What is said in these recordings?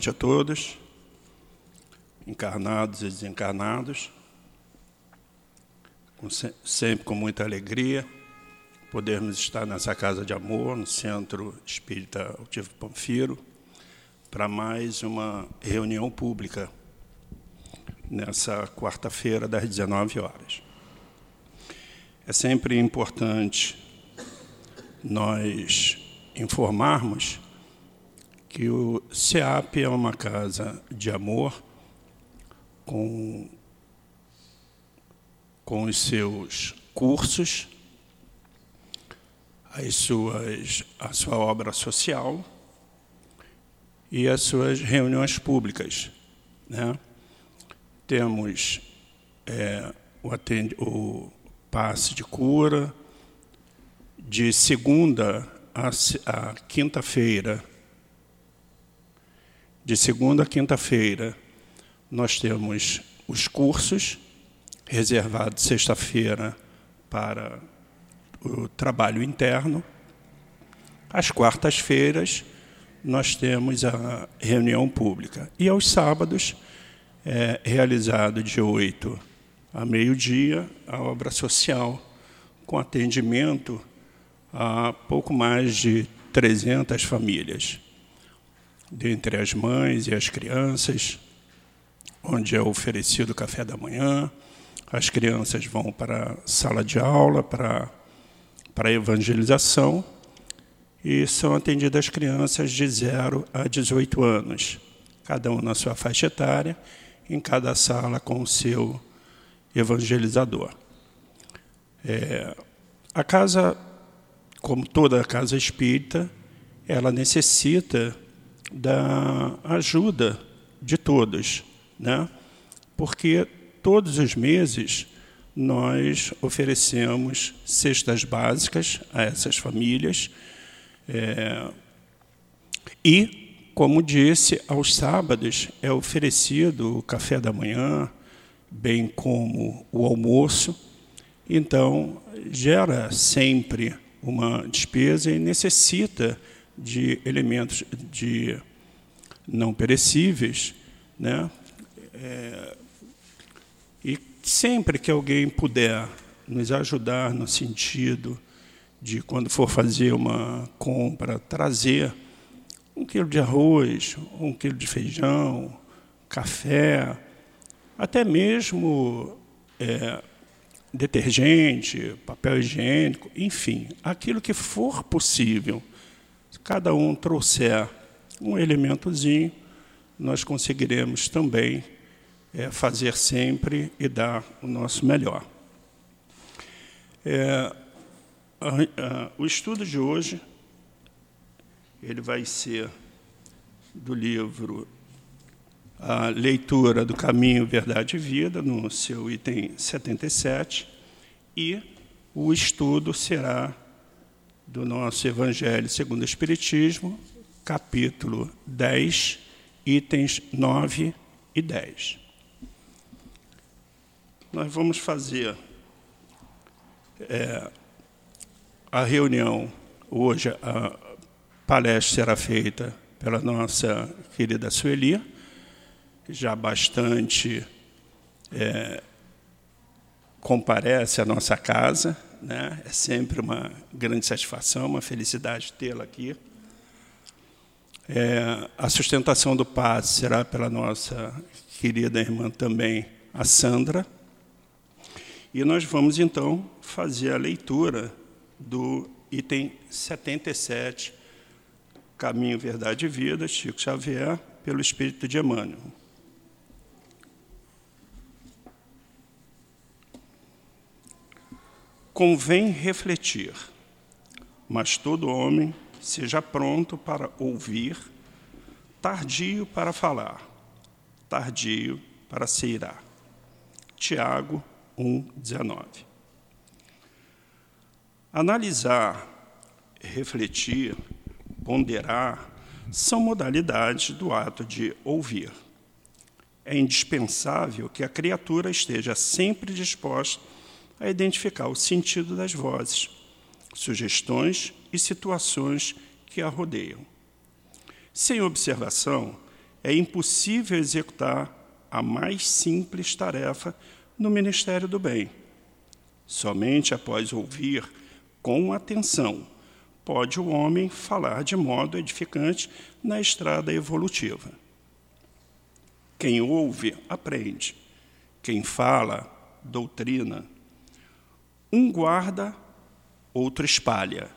noite a todos, encarnados e desencarnados. Com, sempre com muita alegria, podermos estar nessa casa de amor, no Centro Espírita Altivo Panfiro, para mais uma reunião pública nessa quarta-feira, das 19 horas. É sempre importante nós informarmos que o CEAP é uma casa de amor com, com os seus cursos, as suas, a sua obra social e as suas reuniões públicas. Né? Temos é, o, atende, o passe de cura, de segunda a, a quinta-feira, de segunda a quinta-feira, nós temos os cursos reservados sexta-feira para o trabalho interno. Às quartas-feiras, nós temos a reunião pública. E aos sábados, é realizado de 8 a meio-dia a obra social, com atendimento a pouco mais de 300 famílias dentre as mães e as crianças, onde é oferecido o café da manhã. As crianças vão para a sala de aula, para, para a evangelização, e são atendidas crianças de 0 a 18 anos, cada um na sua faixa etária, em cada sala com o seu evangelizador. É, a casa, como toda casa espírita, ela necessita da ajuda de todos, né? porque todos os meses nós oferecemos cestas básicas a essas famílias é, e, como disse, aos sábados é oferecido o café da manhã, bem como o almoço. Então, gera sempre uma despesa e necessita de elementos de não perecíveis, né? É, e sempre que alguém puder nos ajudar no sentido de quando for fazer uma compra, trazer um quilo de arroz, um quilo de feijão, café, até mesmo é, detergente, papel higiênico, enfim, aquilo que for possível cada um trouxer um elementozinho, nós conseguiremos também é, fazer sempre e dar o nosso melhor. É, a, a, o estudo de hoje ele vai ser do livro A Leitura do Caminho, Verdade e Vida, no seu item 77, e o estudo será do nosso Evangelho segundo o Espiritismo, capítulo 10, itens 9 e 10. Nós vamos fazer é, a reunião hoje, a palestra será feita pela nossa querida Sueli, já bastante é, comparece à nossa casa, né? É sempre uma grande satisfação, uma felicidade tê-la aqui. É, a sustentação do passe será pela nossa querida irmã também, a Sandra. E nós vamos, então, fazer a leitura do item 77, Caminho, Verdade e Vida, Chico Xavier, pelo Espírito de Emmanuel. Convém refletir, mas todo homem seja pronto para ouvir, tardio para falar, tardio para se irar. Tiago 1,19. Analisar, refletir, ponderar são modalidades do ato de ouvir. É indispensável que a criatura esteja sempre disposta a identificar o sentido das vozes, sugestões e situações que a rodeiam. Sem observação, é impossível executar a mais simples tarefa no ministério do bem. Somente após ouvir com atenção pode o homem falar de modo edificante na estrada evolutiva. Quem ouve, aprende. Quem fala, doutrina. Um guarda, outro espalha.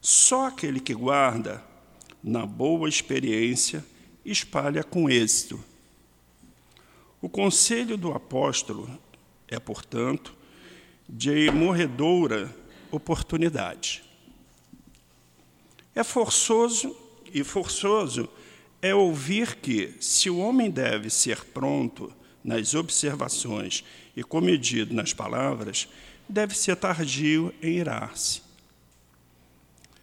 Só aquele que guarda, na boa experiência, espalha com êxito. O conselho do apóstolo é, portanto, de morredoura oportunidade. É forçoso e forçoso é ouvir que, se o homem deve ser pronto nas observações e comedido nas palavras, deve ser tardio em irar-se.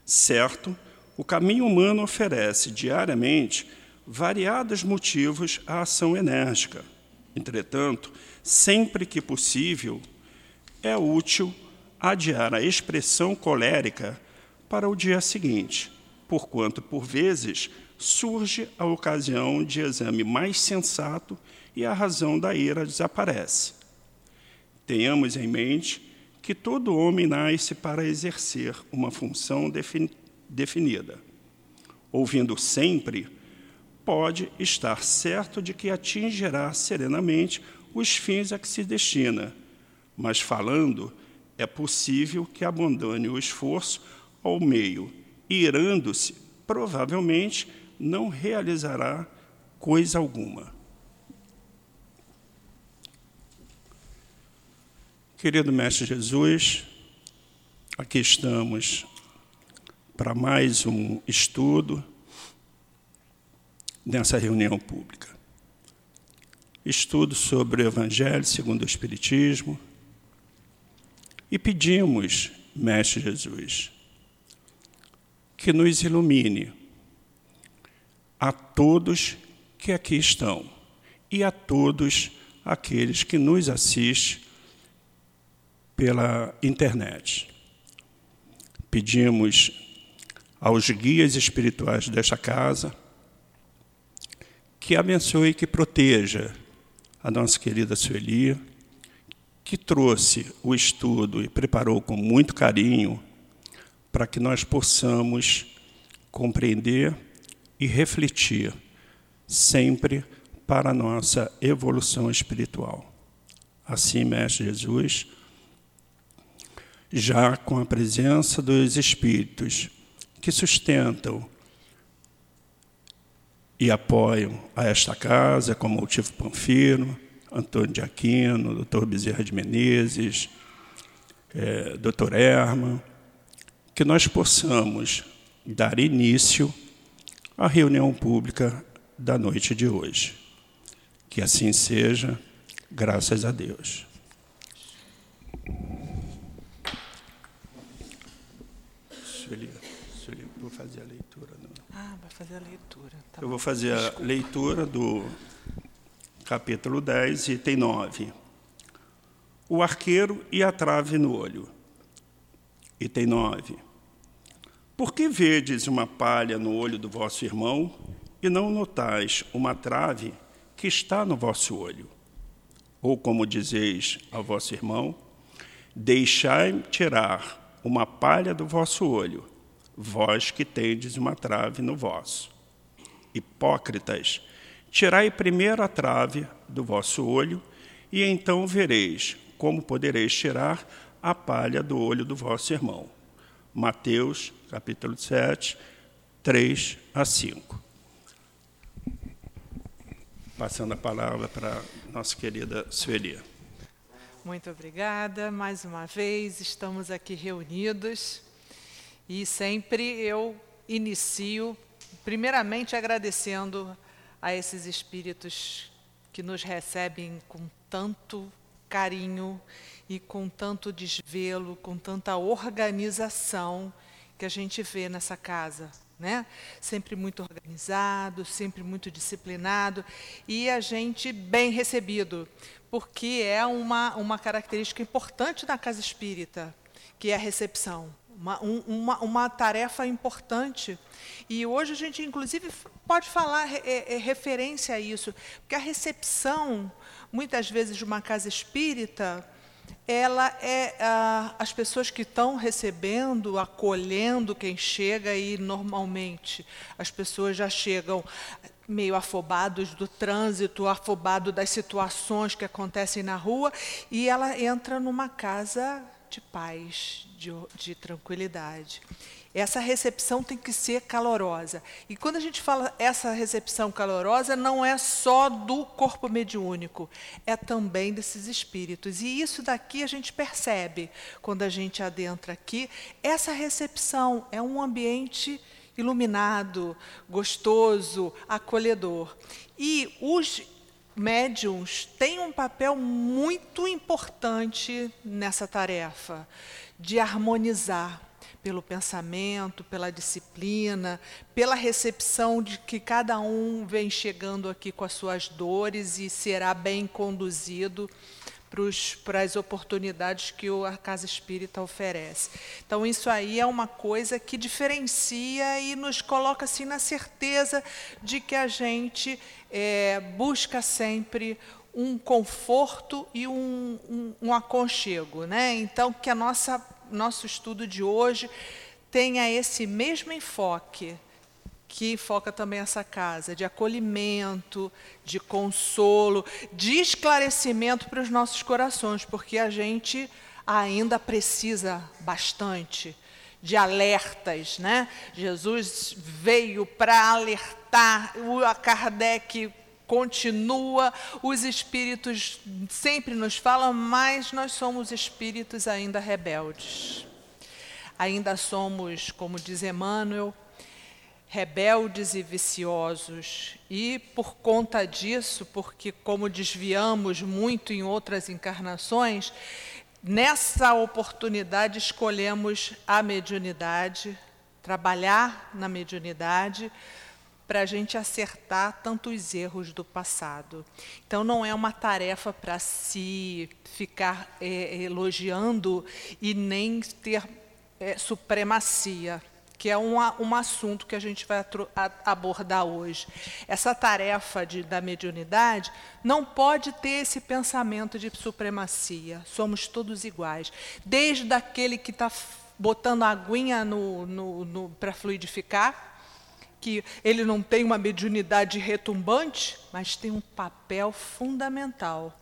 Certo, o caminho humano oferece diariamente variados motivos à ação enérgica. Entretanto, sempre que possível, é útil adiar a expressão colérica para o dia seguinte, porquanto, por vezes, surge a ocasião de exame mais sensato e a razão da ira desaparece. Tenhamos em mente que todo homem nasce para exercer uma função definida. Ouvindo sempre, pode estar certo de que atingirá serenamente os fins a que se destina, mas falando, é possível que abandone o esforço ao meio, irando-se, provavelmente não realizará coisa alguma. Querido Mestre Jesus, aqui estamos para mais um estudo nessa reunião pública. Estudo sobre o Evangelho segundo o Espiritismo e pedimos, Mestre Jesus, que nos ilumine a todos que aqui estão e a todos aqueles que nos assistem pela internet. Pedimos aos guias espirituais desta casa que abençoe e que proteja a nossa querida Sueli, que trouxe o estudo e preparou com muito carinho para que nós possamos compreender e refletir sempre para a nossa evolução espiritual. Assim, Mestre Jesus, já com a presença dos Espíritos que sustentam e apoiam a esta casa, como o Tifo Panfiro, Antônio de Aquino, doutor Bezerra de Menezes, é, doutor Erma, que nós possamos dar início à reunião pública da noite de hoje. Que assim seja, graças a Deus. Sueli, Sueli, vou fazer a leitura. Não. Ah, vai fazer a leitura. Tá Eu vou fazer Desculpa. a leitura do capítulo 10, item 9. O arqueiro e a trave no olho. Item 9. Por que vedes uma palha no olho do vosso irmão e não notais uma trave que está no vosso olho? Ou como dizeis ao vosso irmão, deixai-me tirar uma palha do vosso olho, vós que tendes uma trave no vosso. Hipócritas, tirai primeiro a trave do vosso olho, e então vereis como podereis tirar a palha do olho do vosso irmão. Mateus, capítulo 7, 3 a 5. Passando a palavra para nossa querida Sueli. Muito obrigada. Mais uma vez estamos aqui reunidos e sempre eu inicio, primeiramente agradecendo a esses espíritos que nos recebem com tanto carinho e com tanto desvelo, com tanta organização que a gente vê nessa casa. Né? Sempre muito organizado, sempre muito disciplinado e a gente bem recebido, porque é uma, uma característica importante da casa espírita, que é a recepção. Uma, um, uma, uma tarefa importante. E hoje a gente, inclusive, pode falar é, é, referência a isso, porque a recepção, muitas vezes, de uma casa espírita, ela é as pessoas que estão recebendo, acolhendo quem chega e normalmente as pessoas já chegam meio afobados do trânsito, afobado das situações que acontecem na rua e ela entra numa casa de paz, de, de tranquilidade. Essa recepção tem que ser calorosa. E quando a gente fala essa recepção calorosa, não é só do corpo mediúnico, é também desses espíritos. E isso daqui a gente percebe quando a gente adentra aqui. Essa recepção é um ambiente iluminado, gostoso, acolhedor. E os médiums têm um papel muito importante nessa tarefa de harmonizar pelo pensamento, pela disciplina, pela recepção de que cada um vem chegando aqui com as suas dores e será bem conduzido para as oportunidades que a Casa Espírita oferece. Então, isso aí é uma coisa que diferencia e nos coloca assim na certeza de que a gente é, busca sempre um conforto e um, um, um aconchego. Né? Então, que a nossa nosso estudo de hoje tenha esse mesmo enfoque que foca também essa casa, de acolhimento, de consolo, de esclarecimento para os nossos corações, porque a gente ainda precisa bastante de alertas, né? Jesus veio para alertar, o Kardec continua, os espíritos sempre nos falam, mas nós somos espíritos ainda rebeldes. Ainda somos, como diz Emmanuel, rebeldes e viciosos. E por conta disso, porque como desviamos muito em outras encarnações, nessa oportunidade escolhemos a mediunidade, trabalhar na mediunidade, para a gente acertar tantos erros do passado. Então, não é uma tarefa para se ficar é, elogiando e nem ter é, supremacia que é um, um assunto que a gente vai abordar hoje. Essa tarefa de, da mediunidade não pode ter esse pensamento de supremacia. Somos todos iguais. Desde aquele que está botando a aguinha no, no, no para fluidificar, que ele não tem uma mediunidade retumbante, mas tem um papel fundamental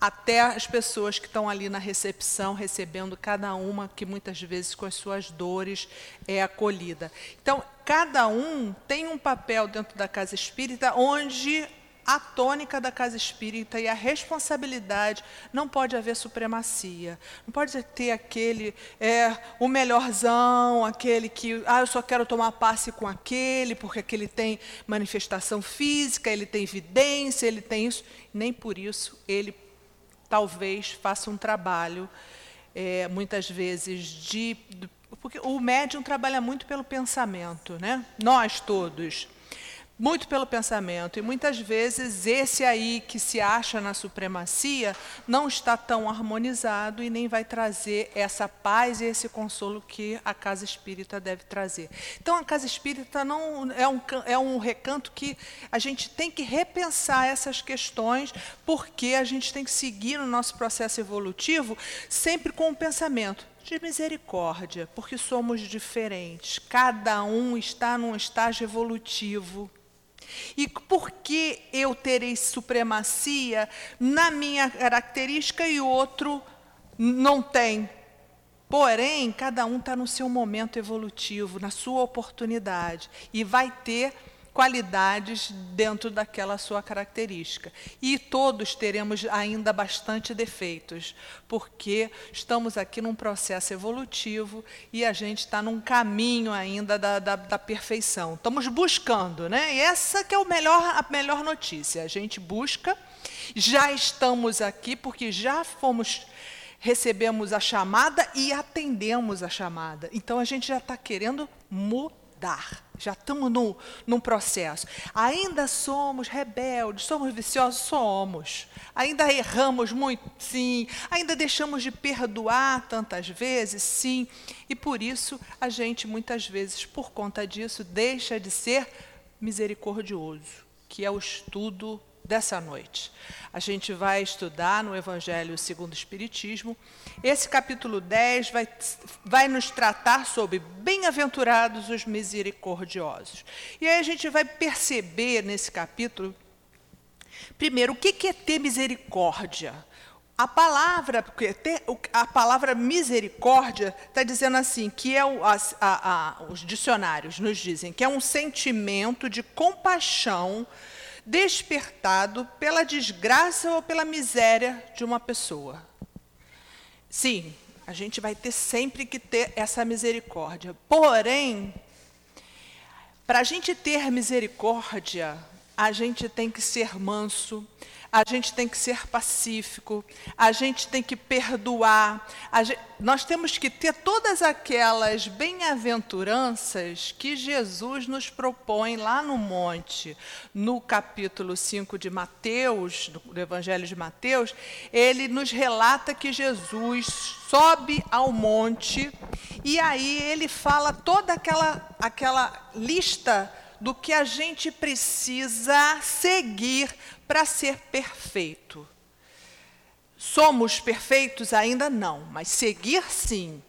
até as pessoas que estão ali na recepção, recebendo cada uma, que muitas vezes com as suas dores é acolhida. Então, cada um tem um papel dentro da casa espírita onde a tônica da casa espírita e a responsabilidade não pode haver supremacia. Não pode ter aquele, é, o melhorzão, aquele que, ah, eu só quero tomar passe com aquele, porque aquele tem manifestação física, ele tem evidência, ele tem isso. Nem por isso ele talvez faça um trabalho, é, muitas vezes, de. Porque o médium trabalha muito pelo pensamento, né? Nós todos muito pelo pensamento. E muitas vezes esse aí que se acha na supremacia não está tão harmonizado e nem vai trazer essa paz e esse consolo que a casa espírita deve trazer. Então a casa espírita não é um, é um recanto que a gente tem que repensar essas questões, porque a gente tem que seguir no nosso processo evolutivo sempre com o pensamento de misericórdia, porque somos diferentes. Cada um está num estágio evolutivo. E por que eu terei supremacia na minha característica e o outro não tem? Porém, cada um está no seu momento evolutivo, na sua oportunidade, e vai ter qualidades dentro daquela sua característica. E todos teremos ainda bastante defeitos, porque estamos aqui num processo evolutivo e a gente está num caminho ainda da, da, da, perfeição. Estamos buscando, né? E essa que é o melhor, a melhor notícia. A gente busca, já estamos aqui porque já fomos recebemos a chamada e atendemos a chamada. Então a gente já está querendo mudar. Já estamos no, num processo. Ainda somos rebeldes, somos viciosos? Somos. Ainda erramos muito? Sim. Ainda deixamos de perdoar tantas vezes? Sim. E por isso a gente, muitas vezes, por conta disso, deixa de ser misericordioso, que é o estudo dessa noite. A gente vai estudar no Evangelho segundo o Espiritismo. Esse capítulo 10 vai, vai nos tratar sobre bem-aventurados os misericordiosos. E aí a gente vai perceber nesse capítulo, primeiro, o que é ter misericórdia? A palavra, a palavra misericórdia está dizendo assim, que é o, a, a, os dicionários nos dizem que é um sentimento de compaixão despertado pela desgraça ou pela miséria de uma pessoa. Sim, a gente vai ter sempre que ter essa misericórdia. Porém, para a gente ter misericórdia, a gente tem que ser manso, a gente tem que ser pacífico, a gente tem que perdoar. Gente, nós temos que ter todas aquelas bem-aventuranças que Jesus nos propõe lá no monte. No capítulo 5 de Mateus, do Evangelho de Mateus, ele nos relata que Jesus sobe ao monte e aí ele fala toda aquela, aquela lista do que a gente precisa seguir para ser perfeito. Somos perfeitos ainda não, mas seguir sim.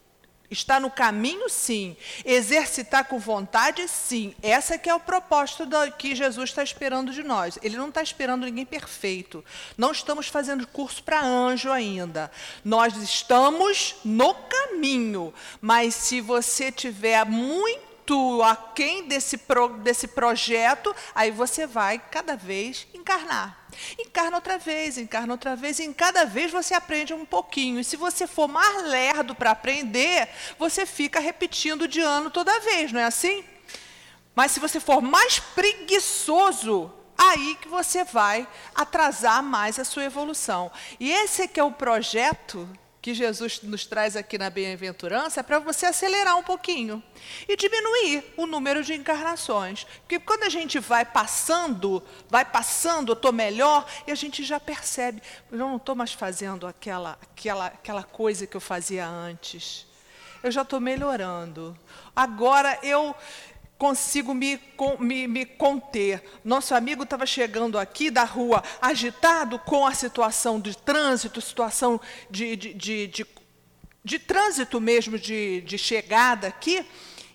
Está no caminho, sim. Exercitar com vontade, sim. Essa que é o propósito do, que Jesus está esperando de nós. Ele não está esperando ninguém perfeito. Não estamos fazendo curso para anjo ainda. Nós estamos no caminho. Mas se você tiver muito muito aquém desse, pro, desse projeto, aí você vai cada vez encarnar. Encarna outra vez, encarna outra vez, e em cada vez você aprende um pouquinho. E se você for mais lerdo para aprender, você fica repetindo de ano toda vez, não é assim? Mas se você for mais preguiçoso, aí que você vai atrasar mais a sua evolução. E esse é que é o projeto que Jesus nos traz aqui na bem-aventurança é para você acelerar um pouquinho e diminuir o número de encarnações. Porque quando a gente vai passando, vai passando, eu estou melhor, e a gente já percebe, eu não estou mais fazendo aquela, aquela, aquela coisa que eu fazia antes. Eu já estou melhorando. Agora eu consigo me, me, me conter. Nosso amigo estava chegando aqui da rua agitado com a situação de trânsito, situação de, de, de, de, de trânsito mesmo, de, de chegada aqui.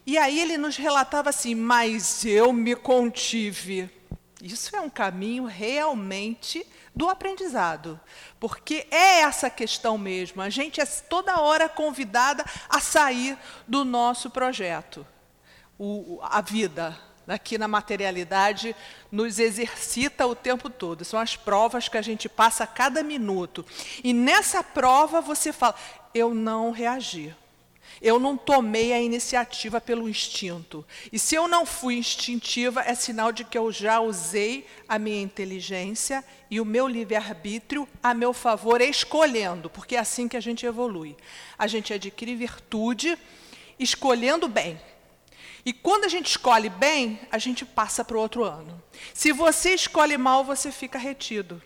E aí ele nos relatava assim: Mas eu me contive. Isso é um caminho realmente do aprendizado, porque é essa questão mesmo. A gente é toda hora convidada a sair do nosso projeto o, a vida aqui na materialidade nos exercita o tempo todo. São as provas que a gente passa a cada minuto. E nessa prova você fala: eu não reagi. Eu não tomei a iniciativa pelo instinto. E se eu não fui instintiva, é sinal de que eu já usei a minha inteligência e o meu livre-arbítrio a meu favor, escolhendo, porque é assim que a gente evolui. A gente adquire virtude escolhendo bem. E quando a gente escolhe bem, a gente passa para o outro ano. Se você escolhe mal, você fica retido.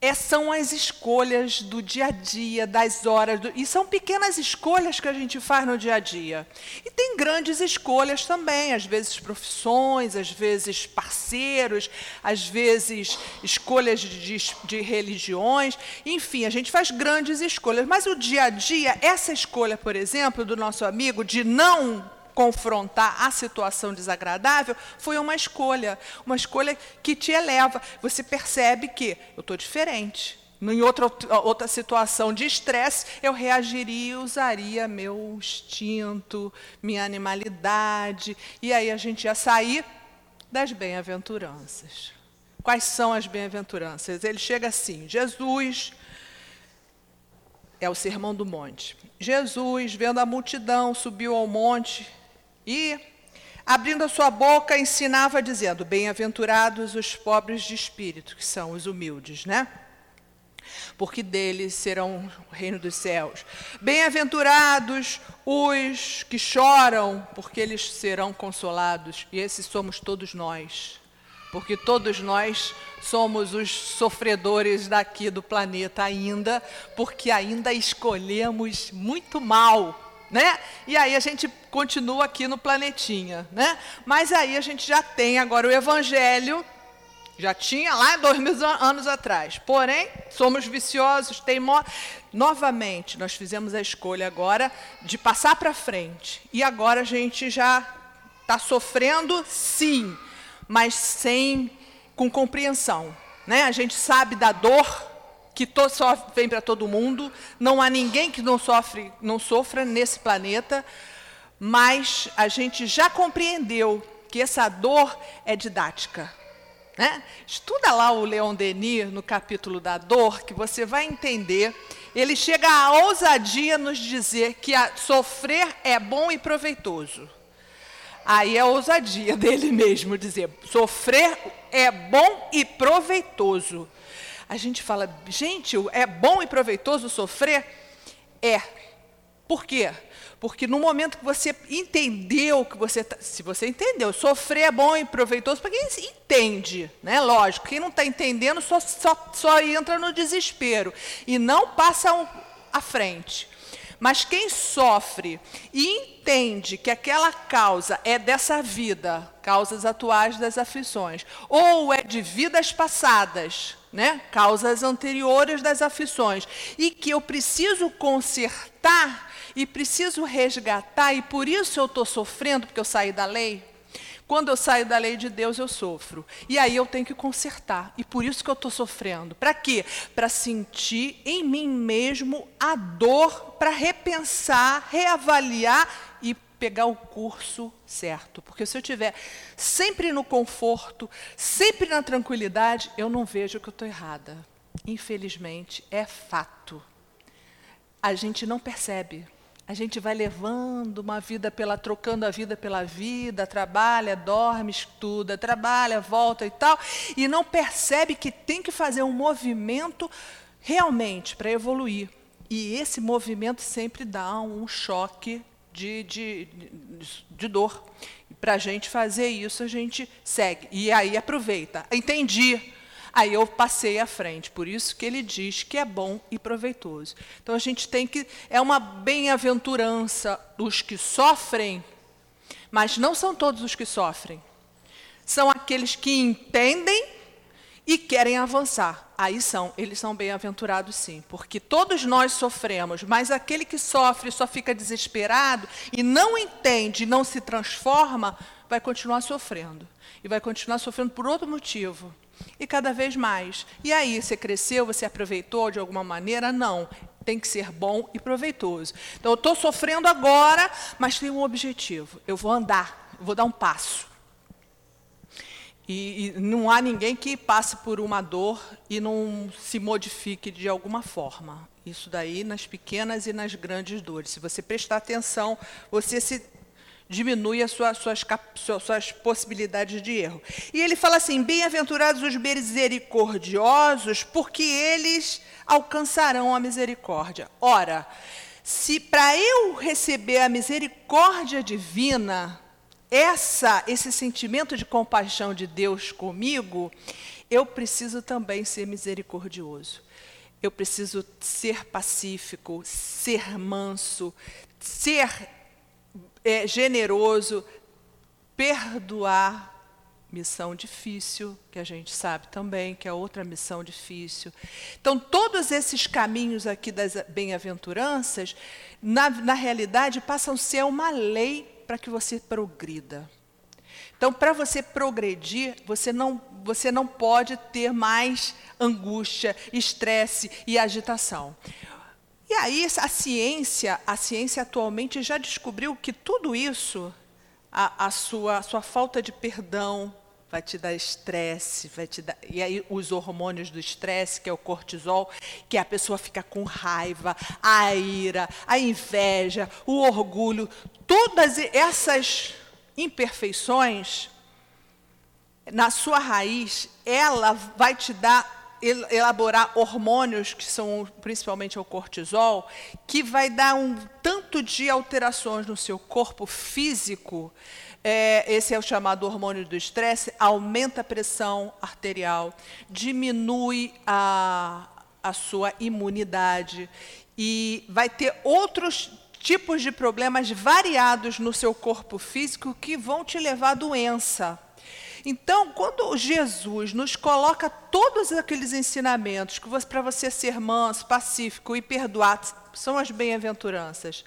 É, são as escolhas do dia a dia, das horas, do, e são pequenas escolhas que a gente faz no dia a dia. E tem grandes escolhas também, às vezes profissões, às vezes parceiros, às vezes escolhas de, de religiões, enfim, a gente faz grandes escolhas. Mas o dia a dia, essa escolha, por exemplo, do nosso amigo de não confrontar a situação desagradável, foi uma escolha, uma escolha que te eleva. Você percebe que eu estou diferente. Em outra, outra situação de estresse, eu reagiria e usaria meu instinto, minha animalidade, e aí a gente ia sair das bem-aventuranças. Quais são as bem-aventuranças? Ele chega assim: Jesus é o sermão do monte. Jesus, vendo a multidão, subiu ao monte e, abrindo a sua boca, ensinava dizendo: Bem-aventurados os pobres de espírito, que são os humildes, né? porque deles serão o reino dos céus. Bem-aventurados os que choram, porque eles serão consolados. E esses somos todos nós, porque todos nós somos os sofredores daqui do planeta ainda, porque ainda escolhemos muito mal. Né? E aí a gente continua aqui no planetinha, né? Mas aí a gente já tem agora o evangelho já tinha lá dois mil anos atrás. Porém, somos viciosos, teimosos. Novamente, nós fizemos a escolha agora de passar para frente. E agora a gente já está sofrendo, sim, mas sem com compreensão. Né? A gente sabe da dor que to, só vem para todo mundo. Não há ninguém que não sofre, não sofra nesse planeta. Mas a gente já compreendeu que essa dor é didática né? Estuda lá o Leon Denis no capítulo da dor, que você vai entender. Ele chega à ousadia nos dizer que sofrer é bom e proveitoso. Aí é a ousadia dele mesmo dizer: sofrer é bom e proveitoso. A gente fala, gente, é bom e proveitoso sofrer? É. Por quê? Porque no momento que você entendeu que você tá, se você entendeu, sofrer é bom e proveitoso para quem entende, né? Lógico, quem não está entendendo só, só, só entra no desespero e não passa um, à frente. Mas quem sofre e entende que aquela causa é dessa vida, causas atuais das aflições, ou é de vidas passadas, né? causas anteriores das aflições, e que eu preciso consertar e preciso resgatar, e por isso eu estou sofrendo, porque eu saí da lei. Quando eu saio da lei de Deus, eu sofro. E aí eu tenho que consertar. E por isso que eu estou sofrendo. Para quê? Para sentir em mim mesmo a dor, para repensar, reavaliar pegar o curso certo. Porque se eu estiver sempre no conforto, sempre na tranquilidade, eu não vejo que eu estou errada. Infelizmente, é fato. A gente não percebe. A gente vai levando uma vida pela, trocando a vida pela vida, trabalha, dorme, estuda, trabalha, volta e tal, e não percebe que tem que fazer um movimento realmente para evoluir. E esse movimento sempre dá um choque de, de, de, dor. Para a gente fazer isso, a gente segue. E aí aproveita. Entendi. Aí eu passei à frente, por isso que ele diz que é bom e proveitoso. Então a gente tem que. É uma bem-aventurança dos que sofrem, mas não são todos os que sofrem. São aqueles que entendem e querem avançar. Aí são, eles são bem-aventurados sim, porque todos nós sofremos, mas aquele que sofre só fica desesperado e não entende, não se transforma, vai continuar sofrendo. E vai continuar sofrendo por outro motivo e cada vez mais. E aí, você cresceu, você aproveitou de alguma maneira? Não. Tem que ser bom e proveitoso. Então, eu estou sofrendo agora, mas tem um objetivo. Eu vou andar, eu vou dar um passo. E, e, não há ninguém que passe por uma dor e não se modifique de alguma forma. Isso daí nas pequenas e nas grandes dores. Se você prestar atenção, você se diminui as suas, suas, suas possibilidades de erro. E ele fala assim: bem-aventurados os misericordiosos, porque eles alcançarão a misericórdia. Ora, se para eu receber a misericórdia divina, essa, esse sentimento de compaixão de Deus comigo, eu preciso também ser misericordioso. Eu preciso ser pacífico, ser manso, ser é, generoso, perdoar, missão difícil, que a gente sabe também que é outra missão difícil. Então, todos esses caminhos aqui das bem-aventuranças, na, na realidade, passam a ser uma lei para que você progrida. Então, para você progredir, você não, você não pode ter mais angústia, estresse e agitação. E aí a ciência, a ciência atualmente já descobriu que tudo isso, a, a sua, a sua falta de perdão, vai te dar estresse, vai te dar. E aí os hormônios do estresse, que é o cortisol, que a pessoa fica com raiva, a ira, a inveja, o orgulho, todas essas imperfeições, na sua raiz, ela vai te dar elaborar hormônios, que são principalmente o cortisol, que vai dar um tanto de alterações no seu corpo físico. É, esse é o chamado hormônio do estresse, aumenta a pressão arterial, diminui a, a sua imunidade e vai ter outros tipos de problemas variados no seu corpo físico que vão te levar à doença. Então, quando Jesus nos coloca todos aqueles ensinamentos para você ser manso, pacífico e perdoar, são as bem-aventuranças.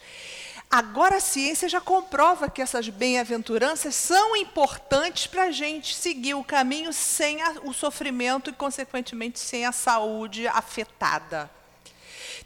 Agora a ciência já comprova que essas bem-aventuranças são importantes para a gente seguir o caminho sem a, o sofrimento e, consequentemente, sem a saúde afetada.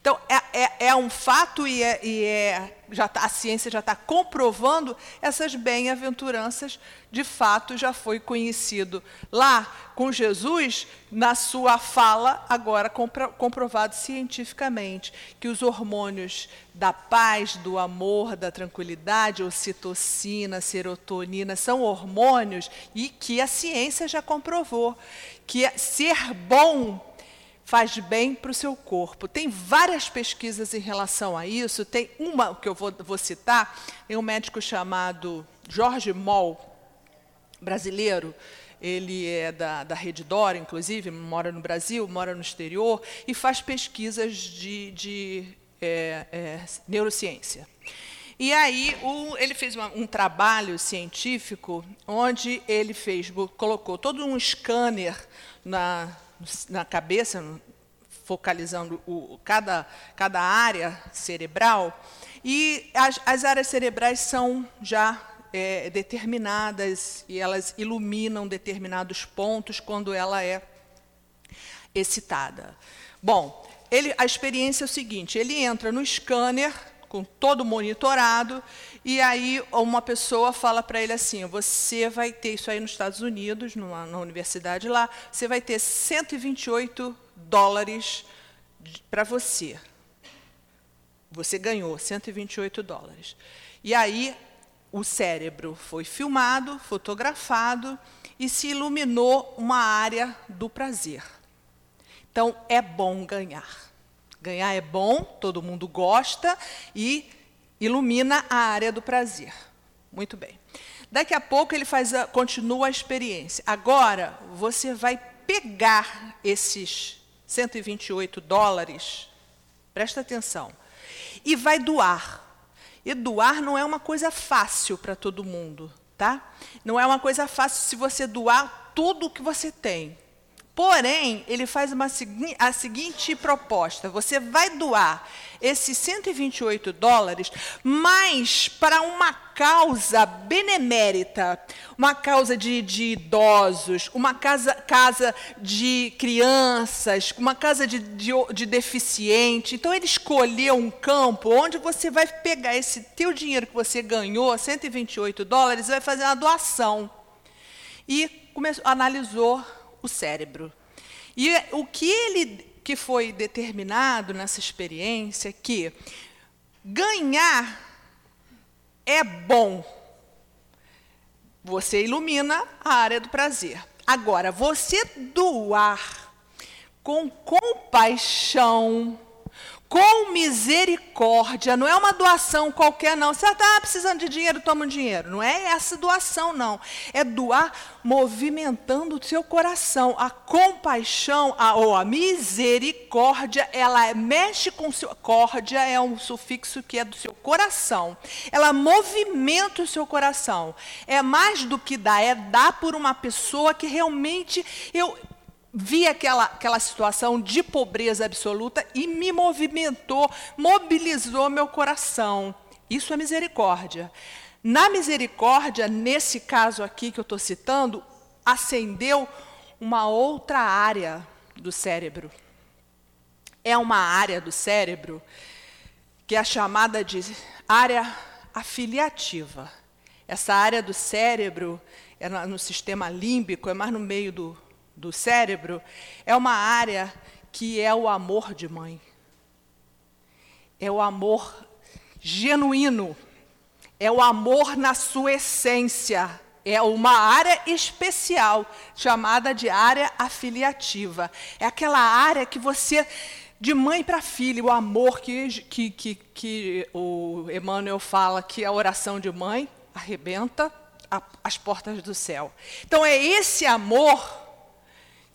Então, é, é, é um fato e, é, e é, já tá, a ciência já está comprovando essas bem-aventuranças, de fato, já foi conhecido. Lá com Jesus, na sua fala, agora compro, comprovado cientificamente, que os hormônios da paz, do amor, da tranquilidade, ocitocina, serotonina, são hormônios e que a ciência já comprovou que ser bom faz bem para o seu corpo. Tem várias pesquisas em relação a isso. Tem uma que eu vou, vou citar, tem um médico chamado Jorge Moll, brasileiro. Ele é da, da Rede Dora, inclusive, mora no Brasil, mora no exterior, e faz pesquisas de, de é, é, neurociência. E aí o, ele fez uma, um trabalho científico onde ele fez, colocou todo um scanner na, na cabeça, focalizando o, cada, cada área cerebral, e as, as áreas cerebrais são já é, determinadas e elas iluminam determinados pontos quando ela é excitada. Bom, ele, a experiência é o seguinte: ele entra no scanner com todo monitorado, e aí uma pessoa fala para ele assim: você vai ter isso aí nos Estados Unidos, numa, na universidade lá, você vai ter 128 dólares para você. Você ganhou 128 dólares. E aí o cérebro foi filmado, fotografado e se iluminou uma área do prazer. Então é bom ganhar. Ganhar é bom, todo mundo gosta e ilumina a área do prazer. Muito bem. Daqui a pouco ele faz a, continua a experiência. Agora você vai pegar esses 128 dólares, presta atenção, e vai doar. E doar não é uma coisa fácil para todo mundo, tá? Não é uma coisa fácil se você doar tudo o que você tem. Porém, ele faz uma, a seguinte proposta: você vai doar esses 128 dólares, mas para uma causa benemérita, uma causa de, de idosos, uma casa, casa de crianças, uma casa de, de, de deficiente. Então, ele escolheu um campo onde você vai pegar esse teu dinheiro que você ganhou, 128 dólares, e vai fazer uma doação. E começou, analisou o cérebro. E o que ele que foi determinado nessa experiência é que ganhar é bom. Você ilumina a área do prazer. Agora, você doar com compaixão, com misericórdia, não é uma doação qualquer, não. Você está precisando de dinheiro, toma um dinheiro. Não é essa doação, não. É doar movimentando o seu coração. A compaixão a, ou a misericórdia, ela mexe com o seu. Córdia é um sufixo que é do seu coração. Ela movimenta o seu coração. É mais do que dar, é dar por uma pessoa que realmente eu vi aquela, aquela situação de pobreza absoluta e me movimentou, mobilizou meu coração. Isso é misericórdia. Na misericórdia, nesse caso aqui que eu estou citando, acendeu uma outra área do cérebro. É uma área do cérebro que é chamada de área afiliativa. Essa área do cérebro é no sistema límbico, é mais no meio do, do cérebro é uma área que é o amor de mãe. É o amor genuíno. É o amor na sua essência. É uma área especial, chamada de área afiliativa. É aquela área que você, de mãe para filha, o amor que, que, que, que o Emmanuel fala que a oração de mãe arrebenta a, as portas do céu. Então, é esse amor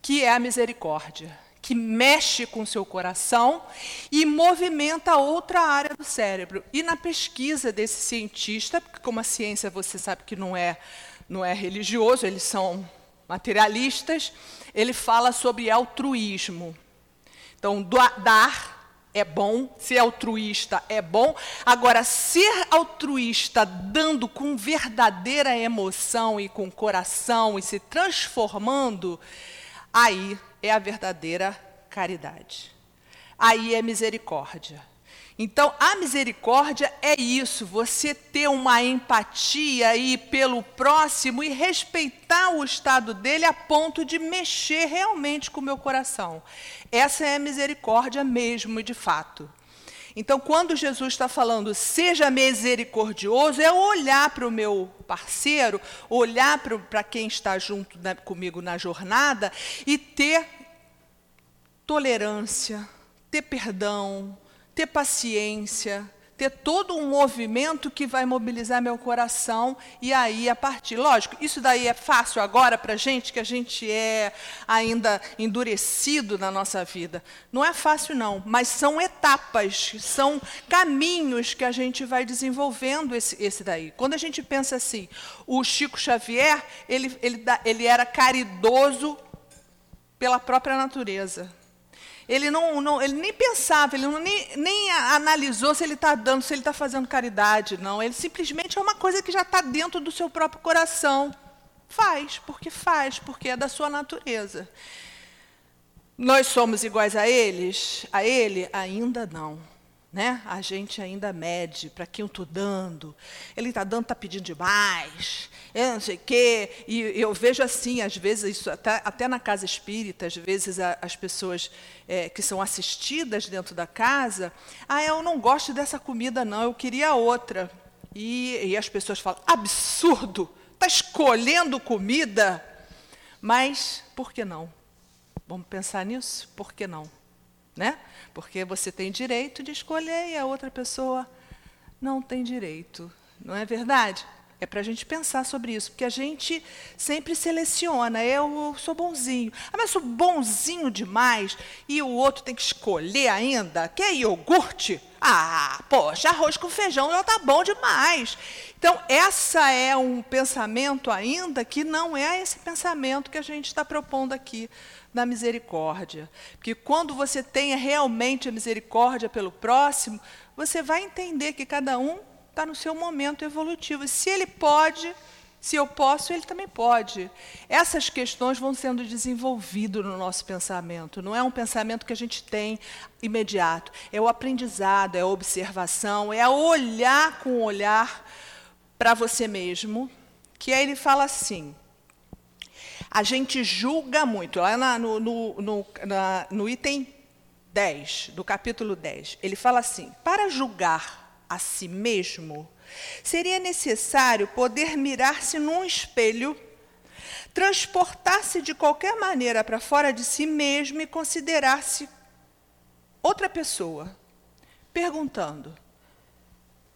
que é a misericórdia que mexe com o seu coração e movimenta outra área do cérebro. E na pesquisa desse cientista, porque como a ciência você sabe que não é, não é religioso, eles são materialistas, ele fala sobre altruísmo. Então, dar é bom, ser altruísta é bom. Agora, ser altruísta dando com verdadeira emoção e com coração e se transformando, aí é a verdadeira caridade. Aí é misericórdia. Então, a misericórdia é isso, você ter uma empatia aí pelo próximo e respeitar o estado dele a ponto de mexer realmente com o meu coração. Essa é a misericórdia mesmo, de fato. Então, quando Jesus está falando, seja misericordioso, é olhar para o meu parceiro, olhar para quem está junto na, comigo na jornada e ter tolerância, ter perdão, ter paciência, ter todo um movimento que vai mobilizar meu coração e aí a partir. Lógico, isso daí é fácil agora para a gente, que a gente é ainda endurecido na nossa vida. Não é fácil, não, mas são etapas, são caminhos que a gente vai desenvolvendo esse, esse daí. Quando a gente pensa assim, o Chico Xavier, ele, ele, ele era caridoso pela própria natureza. Ele, não, não, ele nem pensava, ele não, nem, nem analisou se ele está dando, se ele está fazendo caridade, não. Ele simplesmente é uma coisa que já está dentro do seu próprio coração. Faz, porque faz, porque é da sua natureza. Nós somos iguais a eles? A ele? Ainda não. Né? A gente ainda mede para quem eu estou dando. Ele está dando, está pedindo demais é, não sei o quê. E eu vejo assim, às vezes, isso até, até na casa espírita, às vezes a, as pessoas é, que são assistidas dentro da casa, ah, eu não gosto dessa comida, não, eu queria outra. E, e as pessoas falam, absurdo, está escolhendo comida. Mas por que não? Vamos pensar nisso? Por que não? Né? Porque você tem direito de escolher e a outra pessoa não tem direito. Não é verdade? É para a gente pensar sobre isso, porque a gente sempre seleciona. Eu sou bonzinho. Ah, mas sou bonzinho demais e o outro tem que escolher ainda. Quer iogurte? Ah, poxa, arroz com feijão já está bom demais. Então, essa é um pensamento ainda que não é esse pensamento que a gente está propondo aqui na misericórdia. Porque quando você tenha realmente a misericórdia pelo próximo, você vai entender que cada um está no seu momento evolutivo. Se ele pode, se eu posso, ele também pode. Essas questões vão sendo desenvolvidas no nosso pensamento. Não é um pensamento que a gente tem imediato. É o aprendizado, é a observação, é olhar com olhar para você mesmo. Que aí ele fala assim. A gente julga muito. Lá na, no, no, no, na, no item 10, do capítulo 10, ele fala assim: para julgar a si mesmo, seria necessário poder mirar-se num espelho, transportar-se de qualquer maneira para fora de si mesmo e considerar-se outra pessoa, perguntando: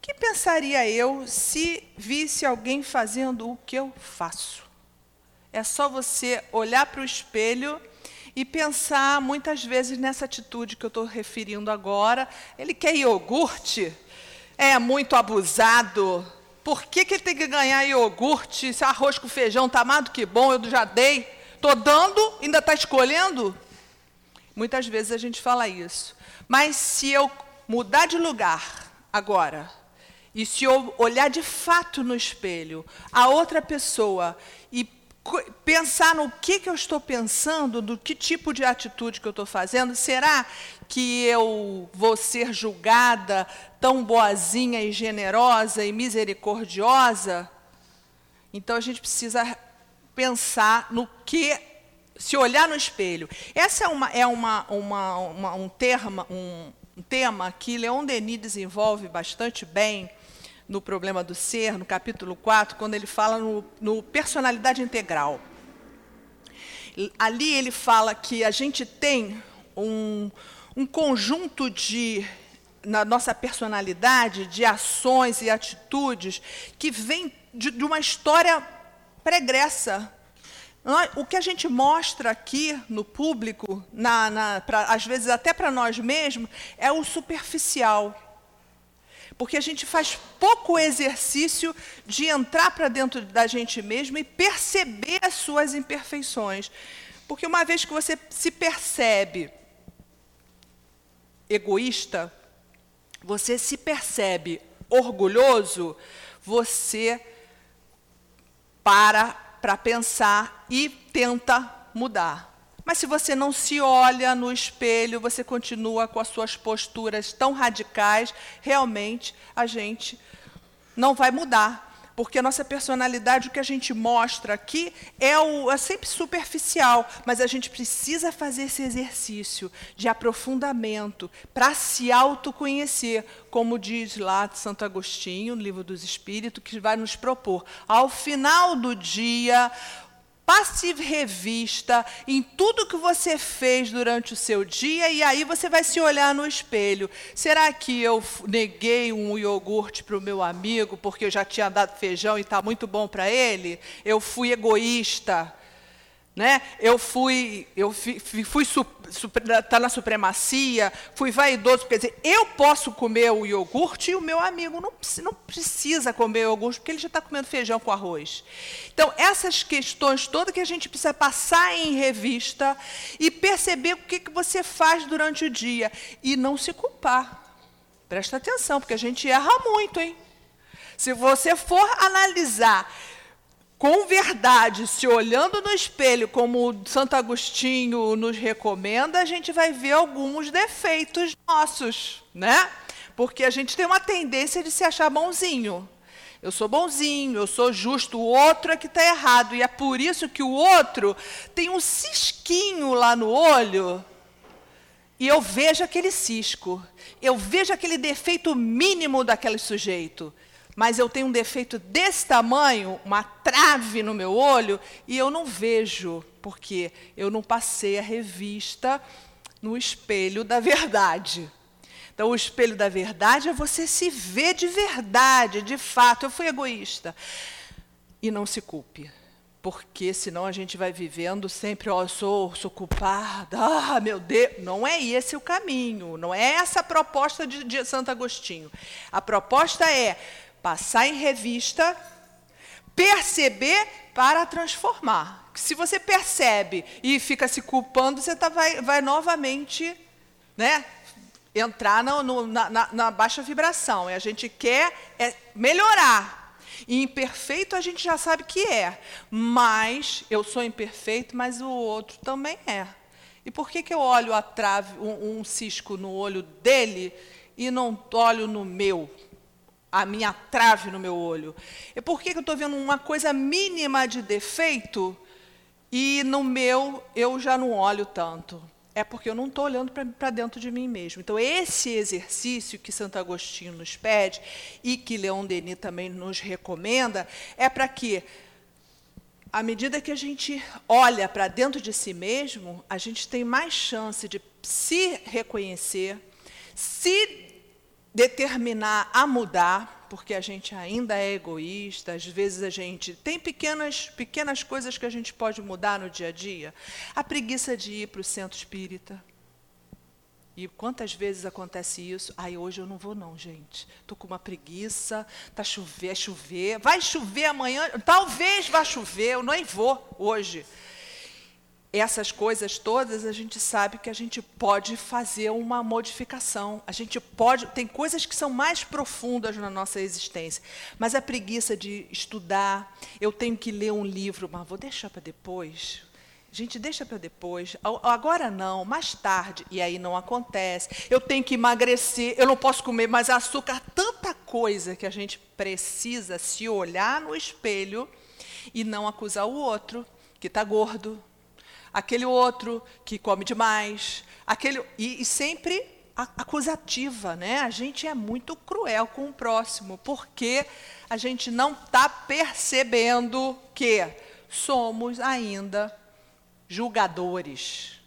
que pensaria eu se visse alguém fazendo o que eu faço? É só você olhar para o espelho e pensar muitas vezes nessa atitude que eu estou referindo agora. Ele quer iogurte? é muito abusado. Por que, que ele tem que ganhar iogurte? Se arroz com feijão está mais do que bom, eu já dei. Estou dando, ainda está escolhendo? Muitas vezes a gente fala isso. Mas se eu mudar de lugar agora, e se eu olhar de fato no espelho a outra pessoa e pensar no que, que eu estou pensando, do que tipo de atitude que eu estou fazendo, será que eu vou ser julgada tão boazinha e generosa e misericordiosa? Então a gente precisa pensar no que, se olhar no espelho. Essa é, uma, é uma, uma, uma um, termo, um, um tema que Leon Denis desenvolve bastante bem no Problema do Ser, no capítulo 4, quando ele fala no, no personalidade integral. Ali ele fala que a gente tem um, um conjunto de na nossa personalidade de ações e atitudes que vem de, de uma história pregressa. O que a gente mostra aqui no público, na, na, pra, às vezes até para nós mesmos, é o superficial. Porque a gente faz pouco exercício de entrar para dentro da gente mesmo e perceber as suas imperfeições. Porque uma vez que você se percebe egoísta, você se percebe orgulhoso, você para para pensar e tenta mudar. Mas se você não se olha no espelho, você continua com as suas posturas tão radicais, realmente a gente não vai mudar porque a nossa personalidade, o que a gente mostra aqui, é, o, é sempre superficial, mas a gente precisa fazer esse exercício de aprofundamento para se autoconhecer, como diz lá Santo Agostinho, no Livro dos Espíritos, que vai nos propor. Ao final do dia, Passe revista em tudo que você fez durante o seu dia e aí você vai se olhar no espelho. Será que eu neguei um iogurte para o meu amigo porque eu já tinha dado feijão e está muito bom para ele? Eu fui egoísta. Né? Eu fui, eu fui, fui tá na supremacia, fui vaidoso, quer dizer, eu posso comer o iogurte e o meu amigo não, não precisa comer o iogurte porque ele já está comendo feijão com arroz. Então, essas questões todas que a gente precisa passar em revista e perceber o que, que você faz durante o dia e não se culpar. Presta atenção, porque a gente erra muito, hein? Se você for analisar com verdade, se olhando no espelho, como Santo Agostinho nos recomenda, a gente vai ver alguns defeitos nossos, né? Porque a gente tem uma tendência de se achar bonzinho. Eu sou bonzinho, eu sou justo, o outro é que está errado. E é por isso que o outro tem um cisquinho lá no olho. E eu vejo aquele cisco, eu vejo aquele defeito mínimo daquele sujeito mas eu tenho um defeito desse tamanho, uma trave no meu olho, e eu não vejo, porque eu não passei a revista no espelho da verdade. Então, o espelho da verdade é você se ver de verdade, de fato. Eu fui egoísta. E não se culpe, porque senão a gente vai vivendo sempre, ó, oh, sou, sou culpada, ah, meu Deus. Não é esse o caminho, não é essa a proposta de, de Santo Agostinho. A proposta é passar em revista, perceber para transformar. Se você percebe e fica se culpando, você tá, vai, vai novamente né, entrar no, no, na, na, baixa vibração. E a gente quer é melhorar. E imperfeito a gente já sabe que é. Mas eu sou imperfeito, mas o outro também é. E por que, que eu olho a trave, um, um cisco no olho dele e não olho no meu? A minha trave no meu olho? É porque eu estou vendo uma coisa mínima de defeito e no meu eu já não olho tanto? É porque eu não estou olhando para dentro de mim mesmo. Então, esse exercício que Santo Agostinho nos pede e que Leon Denis também nos recomenda é para que, à medida que a gente olha para dentro de si mesmo, a gente tem mais chance de se reconhecer, se determinar a mudar, porque a gente ainda é egoísta, às vezes a gente tem pequenas, pequenas coisas que a gente pode mudar no dia a dia. A preguiça de ir para o centro espírita. E quantas vezes acontece isso? Ai, hoje eu não vou não, gente. Estou com uma preguiça, tá chover, é chover, vai chover amanhã, talvez vá chover, eu nem vou hoje essas coisas todas, a gente sabe que a gente pode fazer uma modificação. A gente pode, tem coisas que são mais profundas na nossa existência, mas a preguiça de estudar, eu tenho que ler um livro, mas vou deixar para depois. Gente, deixa para depois. Agora não, mais tarde. E aí não acontece. Eu tenho que emagrecer, eu não posso comer mais açúcar. Tanta coisa que a gente precisa se olhar no espelho e não acusar o outro que está gordo, aquele outro que come demais, aquele e, e sempre acusativa, né? A gente é muito cruel com o próximo, porque a gente não está percebendo que somos ainda julgadores.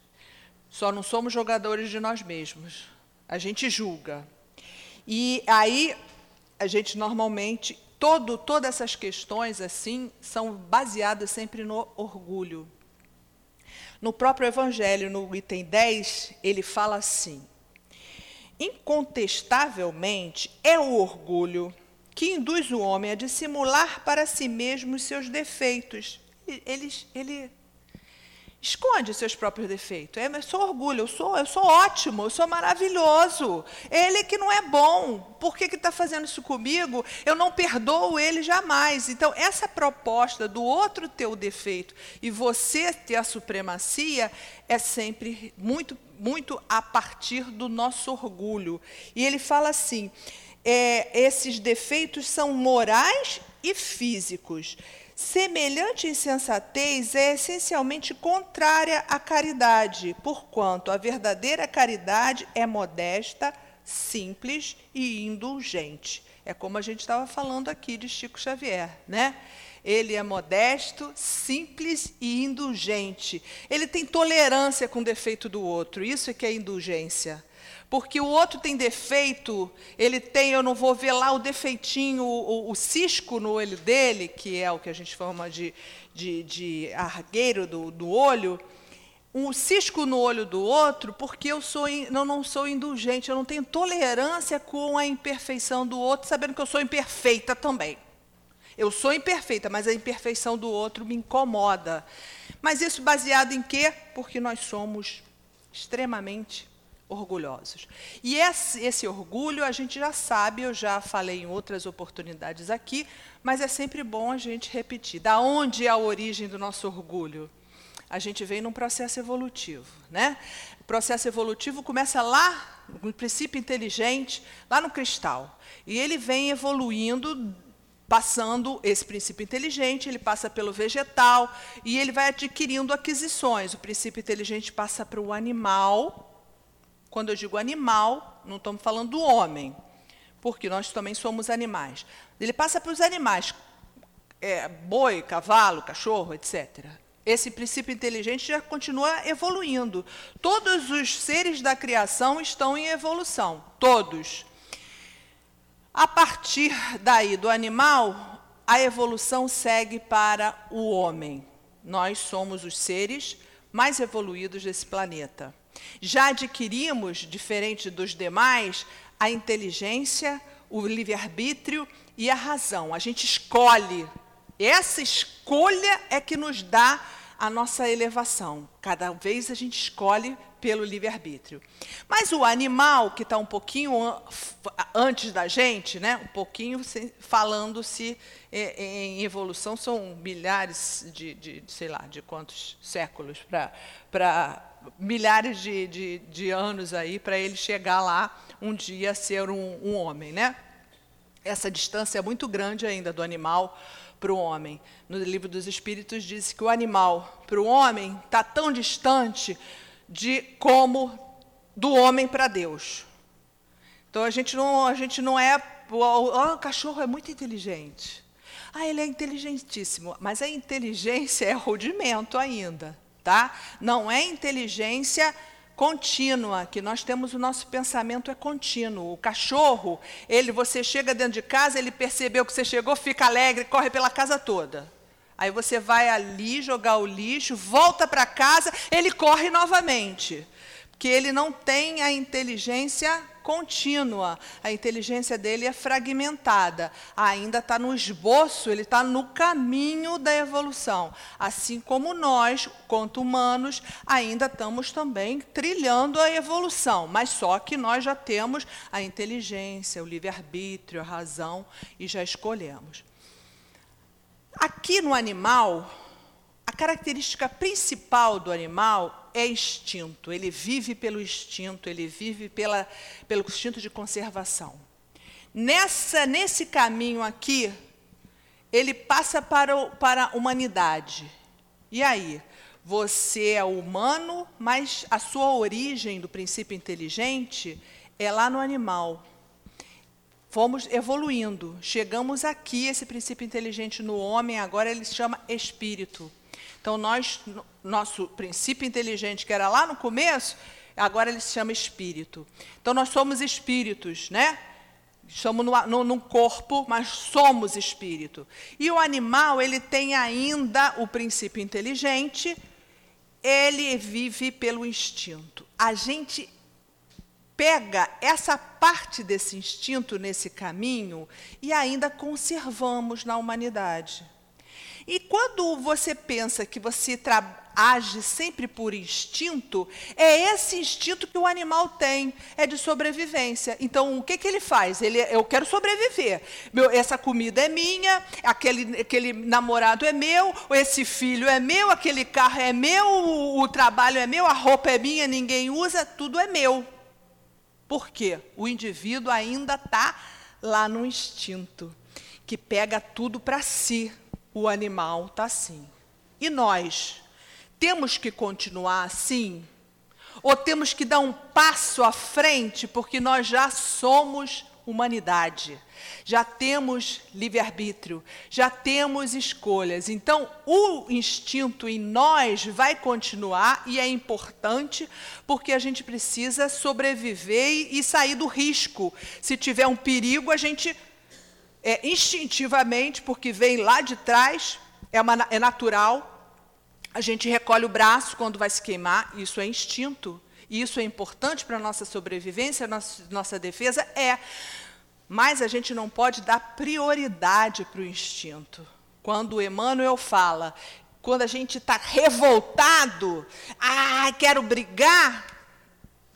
Só não somos jogadores de nós mesmos. A gente julga. E aí a gente normalmente todo todas essas questões assim são baseadas sempre no orgulho. No próprio evangelho, no item 10, ele fala assim: Incontestavelmente é o orgulho que induz o homem a dissimular para si mesmo os seus defeitos. Ele, ele esconde seus próprios defeitos. É, eu sou orgulho, eu sou, eu sou ótimo, eu sou maravilhoso. Ele que não é bom. Por que está fazendo isso comigo? Eu não perdoo ele jamais. Então, essa proposta do outro ter o defeito e você ter a supremacia é sempre muito, muito a partir do nosso orgulho. E ele fala assim: é, esses defeitos são morais e físicos. Semelhante insensatez é essencialmente contrária à caridade, porquanto a verdadeira caridade é modesta, simples e indulgente. É como a gente estava falando aqui de Chico Xavier, né? Ele é modesto, simples e indulgente. Ele tem tolerância com o defeito do outro. Isso é que é indulgência. Porque o outro tem defeito, ele tem, eu não vou ver lá o defeitinho, o, o, cisco no olho dele, que é o que a gente chama de, de, de argueiro do, do olho, um cisco no olho do outro, porque eu, sou, eu não sou indulgente, eu não tenho tolerância com a imperfeição do outro, sabendo que eu sou imperfeita também. Eu sou imperfeita, mas a imperfeição do outro me incomoda. Mas isso baseado em quê? Porque nós somos extremamente orgulhosos. E esse, esse, orgulho a gente já sabe, eu já falei em outras oportunidades aqui, mas é sempre bom a gente repetir. Da onde é a origem do nosso orgulho? A gente vem num processo evolutivo, né? O processo evolutivo começa lá no princípio inteligente, lá no cristal, e ele vem evoluindo passando esse princípio inteligente, ele passa pelo vegetal e ele vai adquirindo aquisições. O princípio inteligente passa para o animal, quando eu digo animal, não estamos falando do homem, porque nós também somos animais. Ele passa para os animais, é, boi, cavalo, cachorro, etc. Esse princípio inteligente já continua evoluindo. Todos os seres da criação estão em evolução, todos. A partir daí do animal, a evolução segue para o homem. Nós somos os seres mais evoluídos desse planeta. Já adquirimos, diferente dos demais, a inteligência, o livre-arbítrio e a razão. A gente escolhe. Essa escolha é que nos dá a nossa elevação. Cada vez a gente escolhe pelo livre-arbítrio. Mas o animal, que está um pouquinho antes da gente, né, um pouquinho falando-se é, em evolução, são milhares de, de, sei lá, de quantos séculos para milhares de, de, de anos aí para ele chegar lá um dia a ser um, um homem, né? Essa distância é muito grande ainda do animal para o homem. No livro dos Espíritos diz que o animal para o homem está tão distante de como do homem para Deus. Então a gente não, a gente não é. O, o cachorro é muito inteligente. Ah, ele é inteligentíssimo, mas a inteligência é rudimento ainda tá? Não é inteligência contínua, que nós temos o nosso pensamento é contínuo. O cachorro, ele você chega dentro de casa, ele percebeu que você chegou, fica alegre, corre pela casa toda. Aí você vai ali jogar o lixo, volta para casa, ele corre novamente. Porque ele não tem a inteligência contínua. A inteligência dele é fragmentada. Ainda está no esboço, ele está no caminho da evolução. Assim como nós, quanto humanos, ainda estamos também trilhando a evolução. Mas só que nós já temos a inteligência, o livre-arbítrio, a razão e já escolhemos. Aqui no animal, a característica principal do animal é instinto. Ele vive pelo instinto, ele vive pela, pelo instinto de conservação. Nessa, nesse caminho aqui, ele passa para, o, para a humanidade. E aí? você é humano, mas a sua origem do princípio inteligente é lá no animal. Fomos evoluindo, chegamos aqui, esse princípio inteligente no homem, agora ele se chama espírito. Então, nós, nosso princípio inteligente, que era lá no começo, agora ele se chama espírito. Então, nós somos espíritos, né? Estamos no, corpo, mas somos espírito. E o animal, ele tem ainda o princípio inteligente, ele vive pelo instinto. A gente pega essa parte desse instinto nesse caminho e ainda conservamos na humanidade. E quando você pensa que você age sempre por instinto, é esse instinto que o animal tem, é de sobrevivência. Então, o que, que ele faz? Ele, eu quero sobreviver. Meu, essa comida é minha, aquele, aquele namorado é meu, esse filho é meu, aquele carro é meu, o, o trabalho é meu, a roupa é minha, ninguém usa, tudo é meu. Por quê? O indivíduo ainda está lá no instinto, que pega tudo para si o animal está assim. E nós? Temos que continuar assim? Ou temos que dar um passo à frente, porque nós já somos humanidade, já temos livre-arbítrio, já temos escolhas. Então, o instinto em nós vai continuar e é importante, porque a gente precisa sobreviver e sair do risco. Se tiver um perigo, a gente é, instintivamente, porque vem lá de trás, é, uma, é natural. A gente recolhe o braço quando vai se queimar, isso é instinto. E isso é importante para a nossa sobrevivência, nossa, nossa defesa? É. Mas a gente não pode dar prioridade para o instinto. Quando Emmanuel fala, quando a gente está revoltado, ah, quero brigar,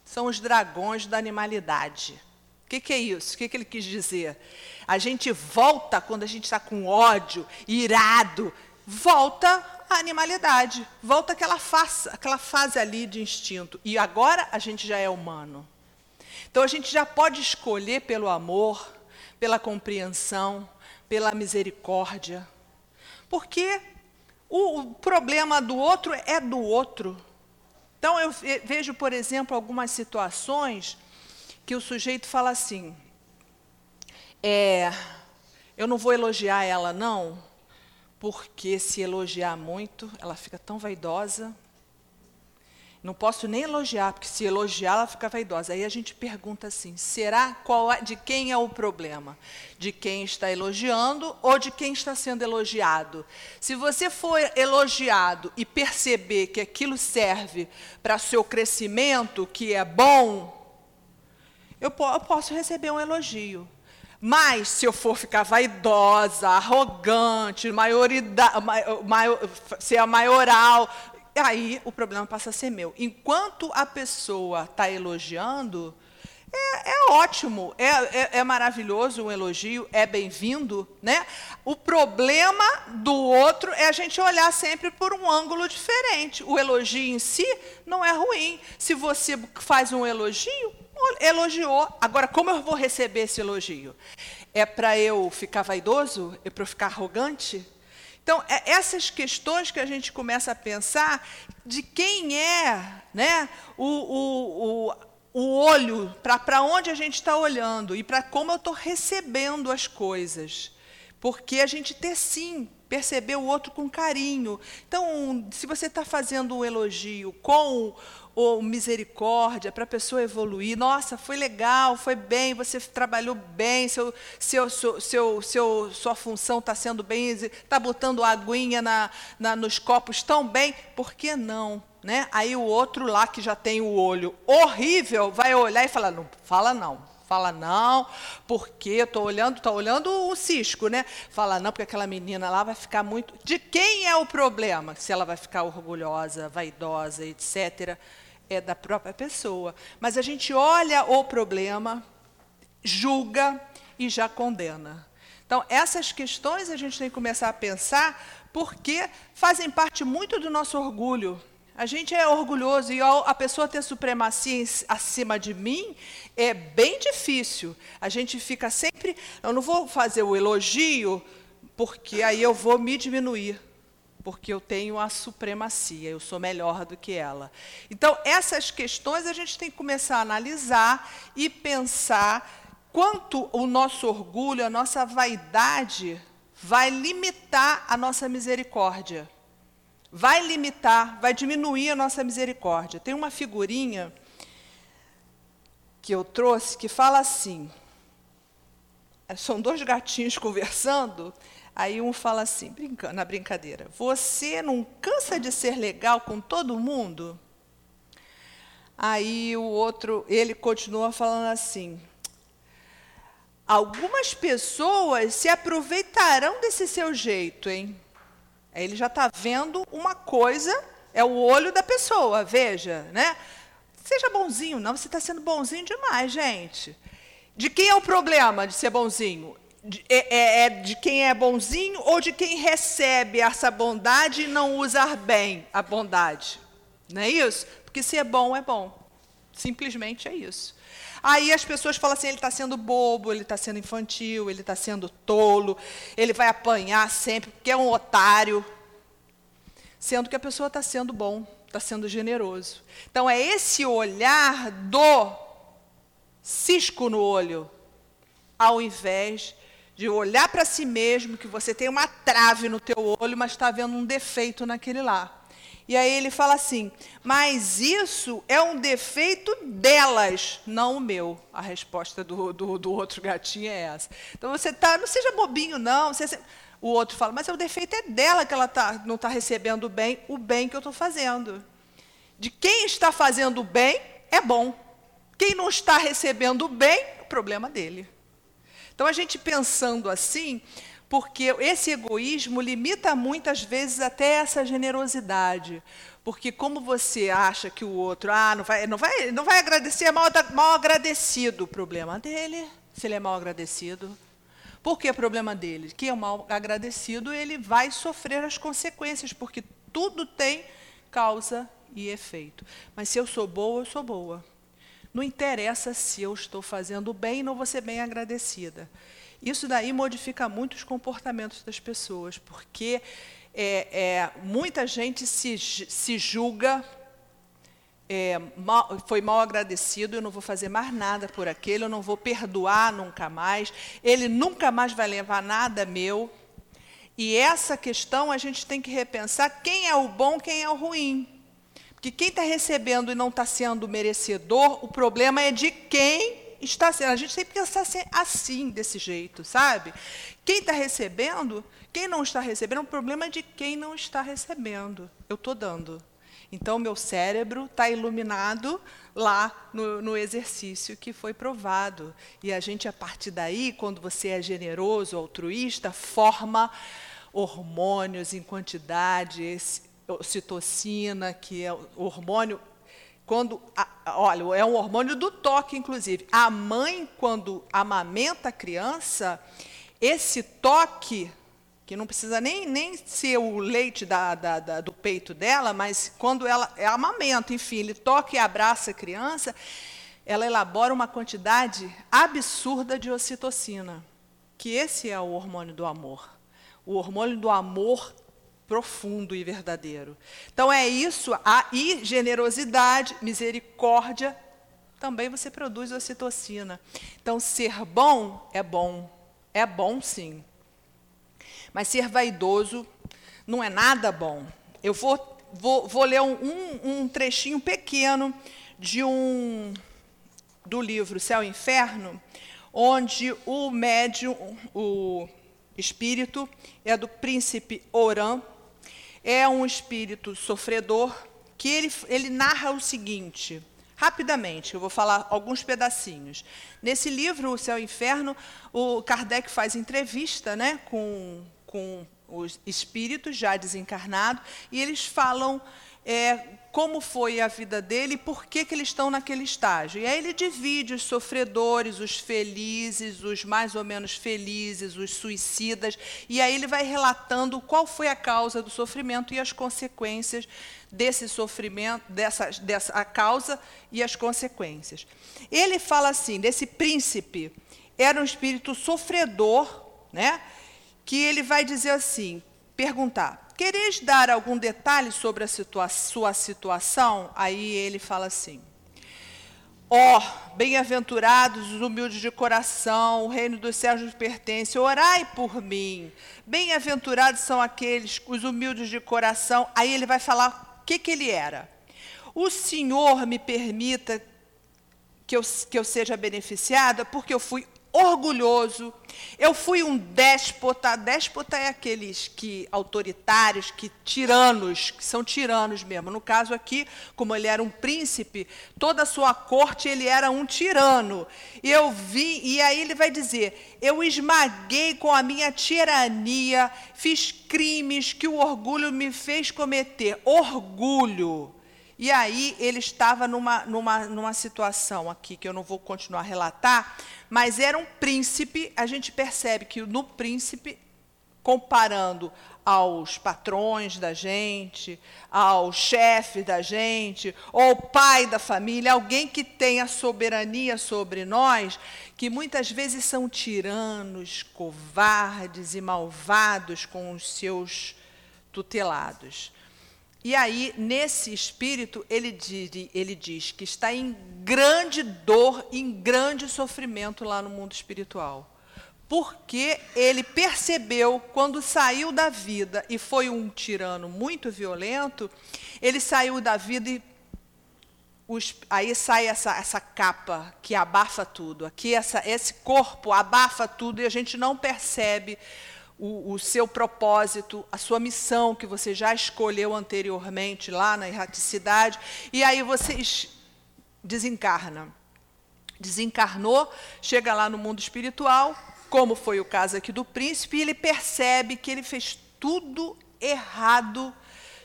são os dragões da animalidade. O que, que é isso? O que, que ele quis dizer? A gente volta quando a gente está com ódio, irado, volta a animalidade, volta aquela fase, aquela fase ali de instinto. E agora a gente já é humano. Então a gente já pode escolher pelo amor, pela compreensão, pela misericórdia. Porque o, o problema do outro é do outro. Então eu vejo, por exemplo, algumas situações que o sujeito fala assim: é, eu não vou elogiar ela, não, porque se elogiar muito, ela fica tão vaidosa. Não posso nem elogiar, porque se elogiar, ela fica vaidosa. Aí a gente pergunta assim: será qual é, de quem é o problema? De quem está elogiando ou de quem está sendo elogiado? Se você for elogiado e perceber que aquilo serve para seu crescimento, que é bom, eu, eu posso receber um elogio. Mas se eu for ficar vaidosa, arrogante, maior, ser a maioral, aí o problema passa a ser meu. Enquanto a pessoa está elogiando, é, é ótimo, é, é, é, maravilhoso um elogio, é bem-vindo. Né? O problema do outro é a gente olhar sempre por um ângulo diferente. O elogio em si não é ruim. Se você faz um elogio, elogiou. Agora, como eu vou receber esse elogio? É para eu ficar vaidoso? É para eu ficar arrogante? Então, é essas questões que a gente começa a pensar de quem é né, o, o, o, o olho, para onde a gente está olhando e para como eu estou recebendo as coisas. Porque a gente ter sim perceber o outro com carinho. Então, se você está fazendo um elogio com ou misericórdia para a pessoa evoluir. Nossa, foi legal, foi bem, você trabalhou bem, seu, seu, seu, seu, seu sua função está sendo bem, está botando aguinha na, na, nos copos tão bem, por que não? Né? Aí o outro lá que já tem o olho horrível vai olhar e falar, não, fala não, Fala não, porque estou olhando, estou olhando o cisco, né? Fala não, porque aquela menina lá vai ficar muito. De quem é o problema? Se ela vai ficar orgulhosa, vaidosa, etc. É da própria pessoa. Mas a gente olha o problema, julga e já condena. Então, essas questões a gente tem que começar a pensar porque fazem parte muito do nosso orgulho. A gente é orgulhoso e a pessoa ter supremacia acima de mim é bem difícil. A gente fica sempre. Eu não vou fazer o elogio, porque aí eu vou me diminuir. porque eu tenho a supremacia, eu sou melhor do que ela. Então, essas questões a gente tem que começar a analisar e pensar quanto o nosso orgulho, a nossa vaidade vai limitar a nossa misericórdia. Vai limitar, vai diminuir a nossa misericórdia. Tem uma figurinha que eu trouxe que fala assim: são dois gatinhos conversando, aí um fala assim, brincando, na brincadeira: Você não cansa de ser legal com todo mundo? Aí o outro, ele continua falando assim: Algumas pessoas se aproveitarão desse seu jeito, hein? Aí ele já está vendo uma coisa, é o olho da pessoa, veja, né? Seja bonzinho, não, você está sendo bonzinho demais, gente. De quem é o problema de ser bonzinho? De, é, é, é, de quem é bonzinho ou de quem recebe essa bondade e não usar bem a bondade? Não é isso? Porque ser bom é bom. Simplesmente é isso. Aí as pessoas falam assim: ele está sendo bobo, ele está sendo infantil, ele está sendo tolo, ele vai apanhar sempre porque é um otário. Sendo que a pessoa está sendo bom, está sendo generoso. Então é esse olhar do cisco no olho, ao invés de olhar para si mesmo, que você tem uma trave no teu olho, mas está vendo um defeito naquele lá. E aí ele fala assim: mas isso é um defeito delas, não o meu. A resposta do, do, do outro gatinho é essa. Então você tá, não seja bobinho, não. O outro fala, mas o defeito é dela que ela tá, não está recebendo bem o bem que eu estou fazendo. De quem está fazendo o bem é bom. Quem não está recebendo bem, é o problema dele. Então, a gente pensando assim, porque esse egoísmo limita muitas vezes até essa generosidade. Porque como você acha que o outro, ah, não vai, não vai, não vai agradecer, é mal, mal agradecido. O problema dele, se ele é mal agradecido. Por que problema dele? Quem é mal agradecido, ele vai sofrer as consequências, porque tudo tem causa e efeito. Mas se eu sou boa, eu sou boa. Não interessa se eu estou fazendo bem, não vou ser bem agradecida. Isso daí modifica muito os comportamentos das pessoas, porque é, é, muita gente se, se julga, é, mal, foi mal agradecido, eu não vou fazer mais nada por aquele, eu não vou perdoar nunca mais, ele nunca mais vai levar nada meu. E essa questão a gente tem que repensar quem é o bom, quem é o ruim. Porque quem está recebendo e não está sendo merecedor, o problema é de quem está. A gente tem que pensar assim, desse jeito, sabe? Quem está recebendo, quem não está recebendo, o problema é de quem não está recebendo. Eu estou dando. Então, meu cérebro está iluminado lá no, no, exercício que foi provado. E a gente, a partir daí, quando você é generoso, altruísta, forma hormônios em quantidade, esse, ocitocina, que é o hormônio quando, olha, é um hormônio do toque, inclusive. A mãe, quando amamenta a criança, esse toque, que não precisa nem, nem ser o leite da, da, da, do peito dela, mas quando ela é amamenta, enfim, ele toca e abraça a criança, ela elabora uma quantidade absurda de ocitocina, que esse é o hormônio do amor. O hormônio do amor profundo e verdadeiro. Então é isso, a e generosidade, misericórdia, também você produz ocitocina. Então ser bom é bom, é bom sim. Mas ser vaidoso não é nada bom. Eu vou, vou, vou ler um, um, trechinho pequeno de um do livro Céu e Inferno, onde o médium, o espírito, é do príncipe Oran, é um espírito sofredor que ele, ele narra o seguinte, rapidamente, eu vou falar alguns pedacinhos. Nesse livro, O Céu e o Inferno, o Kardec faz entrevista né, com, com os espíritos já desencarnados, e eles falam é, como foi a vida dele e por que, que eles estão naquele estágio. E aí ele divide os sofredores, os felizes, os mais ou menos felizes, os suicidas, e aí ele vai relatando qual foi a causa do sofrimento e as consequências desse sofrimento, dessa, dessa a causa e as consequências. Ele fala assim, desse príncipe, era um espírito sofredor, né? Que ele vai dizer assim, perguntar, quereis dar algum detalhe sobre a situa sua situação? Aí ele fala assim: Ó, oh, bem-aventurados os humildes de coração, o reino dos céus nos pertence. Orai por mim. Bem-aventurados são aqueles, os humildes de coração. Aí ele vai falar o que, que ele era. O Senhor me permita que eu, que eu seja beneficiada, porque eu fui orgulhoso. Eu fui um déspota. Déspota é aqueles que autoritários, que tiranos, que são tiranos mesmo. No caso aqui, como ele era um príncipe, toda a sua corte ele era um tirano. E eu vi, e aí ele vai dizer: eu esmaguei com a minha tirania, fiz crimes que o orgulho me fez cometer. Orgulho. E aí ele estava numa, numa, numa situação aqui que eu não vou continuar a relatar, mas era um príncipe. A gente percebe que no príncipe, comparando aos patrões da gente, ao chefe da gente, ou pai da família, alguém que tem a soberania sobre nós, que muitas vezes são tiranos, covardes e malvados com os seus tutelados. E aí, nesse espírito, ele diz, ele diz que está em grande dor, em grande sofrimento lá no mundo espiritual. Porque ele percebeu, quando saiu da vida e foi um tirano muito violento, ele saiu da vida e os, aí sai essa, essa capa que abafa tudo. Aqui, essa, esse corpo abafa tudo e a gente não percebe o, o, seu propósito, a sua missão que você já escolheu anteriormente lá na erraticidade, e aí você desencarna. Desencarnou, chega lá no mundo espiritual, como foi o caso aqui do príncipe, e ele percebe que ele fez tudo errado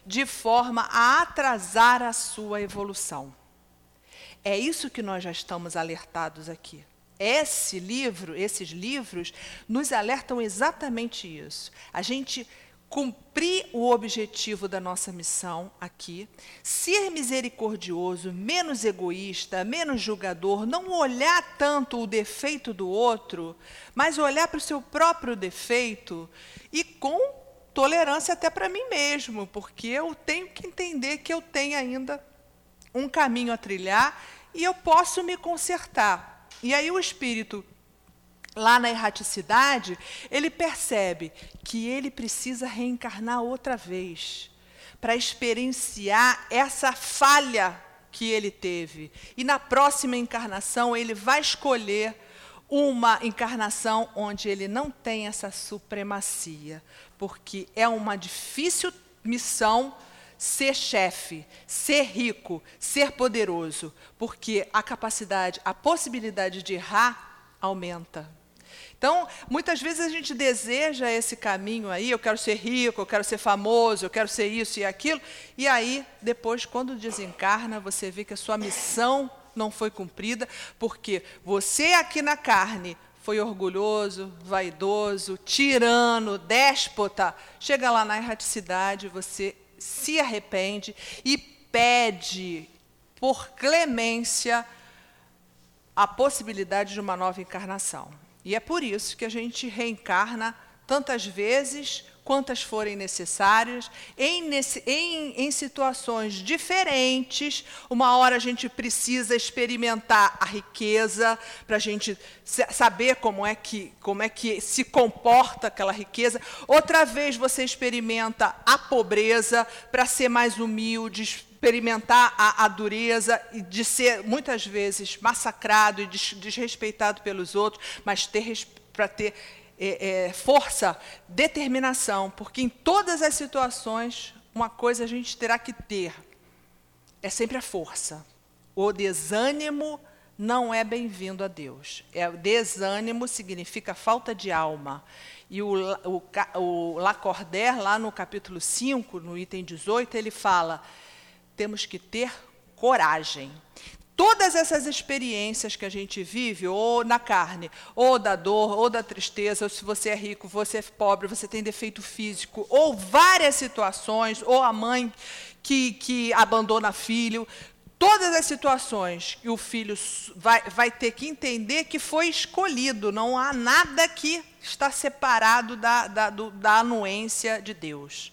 de forma a atrasar a sua evolução. É isso que nós já estamos alertados aqui. Esse livro, esses livros, nos alertam exatamente isso. A gente cumprir o objetivo da nossa missão aqui, ser misericordioso, menos egoísta, menos julgador, não olhar tanto o defeito do outro, mas olhar para o seu próprio defeito e com tolerância até para mim mesmo, porque eu tenho que entender que eu tenho ainda um caminho a trilhar e eu posso me consertar. E aí o espírito, lá na erraticidade, ele percebe que ele precisa reencarnar outra vez para experienciar essa falha que ele teve. E na próxima encarnação, ele vai escolher uma encarnação onde ele não tem essa supremacia, porque é uma difícil missão ser chefe, ser rico, ser poderoso, porque a capacidade, a possibilidade de errar aumenta. Então, muitas vezes a gente deseja esse caminho aí, eu quero ser rico, eu quero ser famoso, eu quero ser isso e aquilo, e aí, depois, quando desencarna, você vê que a sua missão não foi cumprida, porque você aqui na carne foi orgulhoso, vaidoso, tirano, déspota, chega lá na erraticidade, você se arrepende e pede por clemência a possibilidade de uma nova encarnação. E é por isso que a gente reencarna tantas vezes quantas forem necessárias, em, em, em, situações diferentes. Uma hora a gente precisa experimentar a riqueza para a gente saber como é, que, como é que se comporta aquela riqueza. Outra vez você experimenta a pobreza para ser mais humilde, experimentar a, a, dureza de ser muitas vezes massacrado e des, desrespeitado pelos outros, mas ter para ter é, é, força, determinação, porque em todas as situações, uma coisa a gente terá que ter: é sempre a força. O desânimo não é bem-vindo a Deus. É, desânimo significa falta de alma. E o, o, o Lacordaire, lá no capítulo 5, no item 18, ele fala: temos que ter coragem. Todas essas experiências que a gente vive, ou na carne, ou da dor, ou da tristeza, ou se você é rico, você é pobre, você tem defeito físico, ou várias situações, ou a mãe que, que abandona filho, todas as situações que o filho vai, vai ter que entender que foi escolhido, não há nada que está separado da, da, do, da anuência de Deus.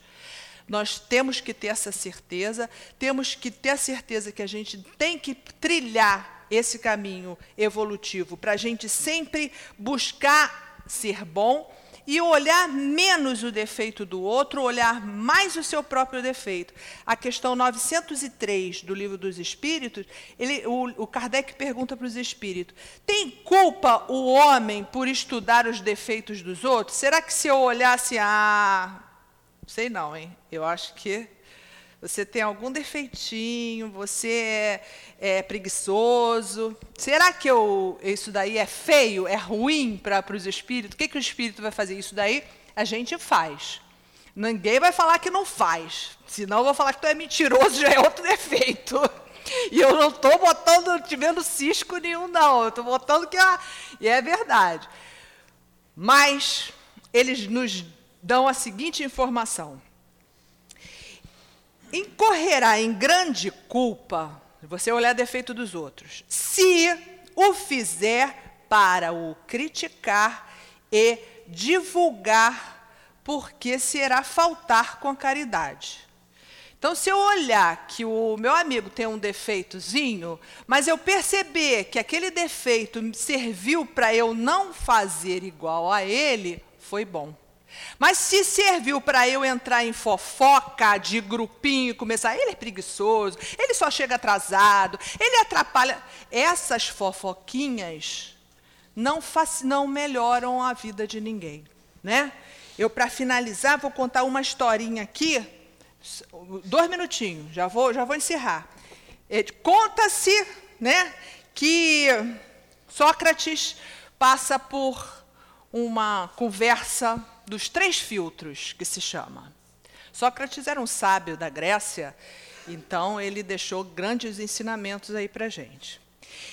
Nós temos que ter essa certeza, temos que ter a certeza que a gente tem que trilhar esse caminho evolutivo para a gente sempre buscar ser bom e olhar menos o defeito do outro, olhar mais o seu próprio defeito. A questão 903 do Livro dos Espíritos, ele, o, o Kardec pergunta para os espíritos: tem culpa o homem por estudar os defeitos dos outros? Será que se eu olhasse, ah, sei não, hein? Eu acho que você tem algum defeitinho, você é, é preguiçoso. Será que eu, isso daí é feio, é ruim para os espíritos? O que, que o espírito vai fazer? Isso daí a gente faz. Ninguém vai falar que não faz. Senão eu vou falar que tu é mentiroso, já é outro defeito. E eu não estou botando, te vendo cisco nenhum, não. Eu estou botando que é, e é verdade. Mas eles nos dão a seguinte informação incorrerá em grande culpa, você olhar defeito dos outros, se o fizer para o criticar e divulgar, porque será faltar com a caridade. Então, se eu olhar que o meu amigo tem um defeitozinho, mas eu perceber que aquele defeito serviu para eu não fazer igual a ele, foi bom. Mas se serviu para eu entrar em fofoca de grupinho, começar, ele é preguiçoso, ele só chega atrasado, ele atrapalha. Essas fofoquinhas não, não melhoram a vida de ninguém. Né? Eu, para finalizar, vou contar uma historinha aqui, dois minutinhos, já vou, já vou encerrar. É, conta-se né, que Sócrates passa por uma conversa dos três filtros, que se chama. Sócrates era um sábio da Grécia, então ele deixou grandes ensinamentos aí para gente.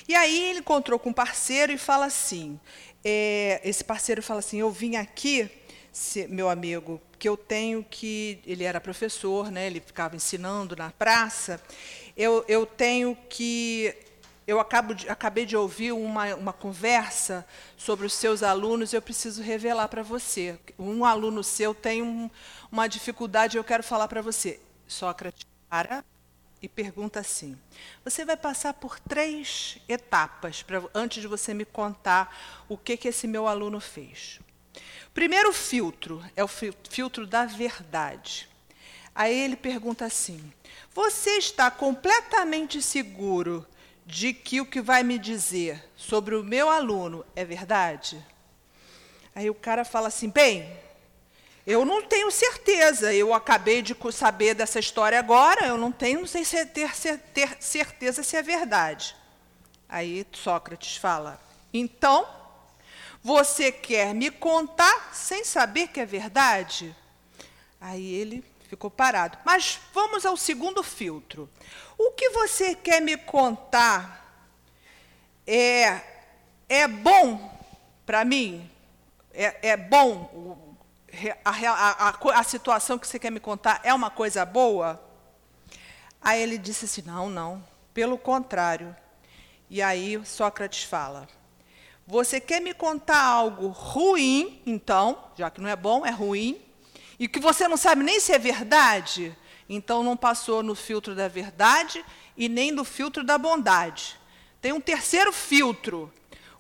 E aí ele encontrou com um parceiro e fala assim, é, esse parceiro fala assim, eu vim aqui, se, meu amigo, que eu tenho que, ele era professor, né, ele ficava ensinando na praça, eu, eu tenho que eu de, acabei de ouvir uma, uma conversa sobre os seus alunos, eu preciso revelar para você. Um aluno seu tem um, uma dificuldade, eu quero falar para você. Sócrates para e pergunta assim: Você vai passar por três etapas pra, antes de você me contar o que, que esse meu aluno fez. Primeiro filtro é o filtro da verdade. Aí ele pergunta assim: Você está completamente seguro de que o que vai me dizer sobre o meu aluno é verdade? Aí o cara fala assim: bem, eu não tenho certeza, eu acabei de saber dessa história agora, eu não tenho, não sei se é ter, ter certeza se é verdade. Aí Sócrates fala: então, você quer me contar sem saber que é verdade? Aí ele ficou parado. Mas vamos ao segundo filtro. O que você quer me contar é, é bom para mim? É, é bom? A, a, a, a situação que você quer me contar é uma coisa boa? Aí ele disse assim: não, não, pelo contrário. E aí Sócrates fala: Você quer me contar algo ruim, então, já que não é bom, é ruim, e que você não sabe nem se é verdade? Então não passou no filtro da verdade e nem no filtro da bondade. Tem um terceiro filtro.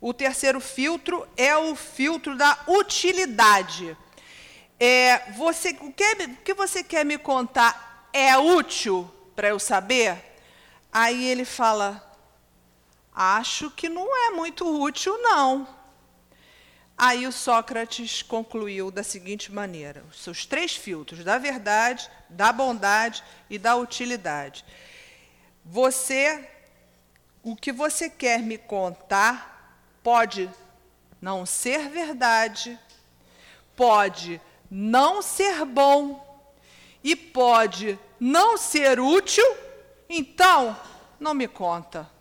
O terceiro filtro é o filtro da utilidade. É, você, o, que, o que você quer me contar é útil para eu saber? Aí ele fala: Acho que não é muito útil, não. Aí o Sócrates concluiu da seguinte maneira: os seus três filtros, da verdade, da bondade e da utilidade. Você, o que você quer me contar pode não ser verdade, pode não ser bom e pode não ser útil, então não me conta.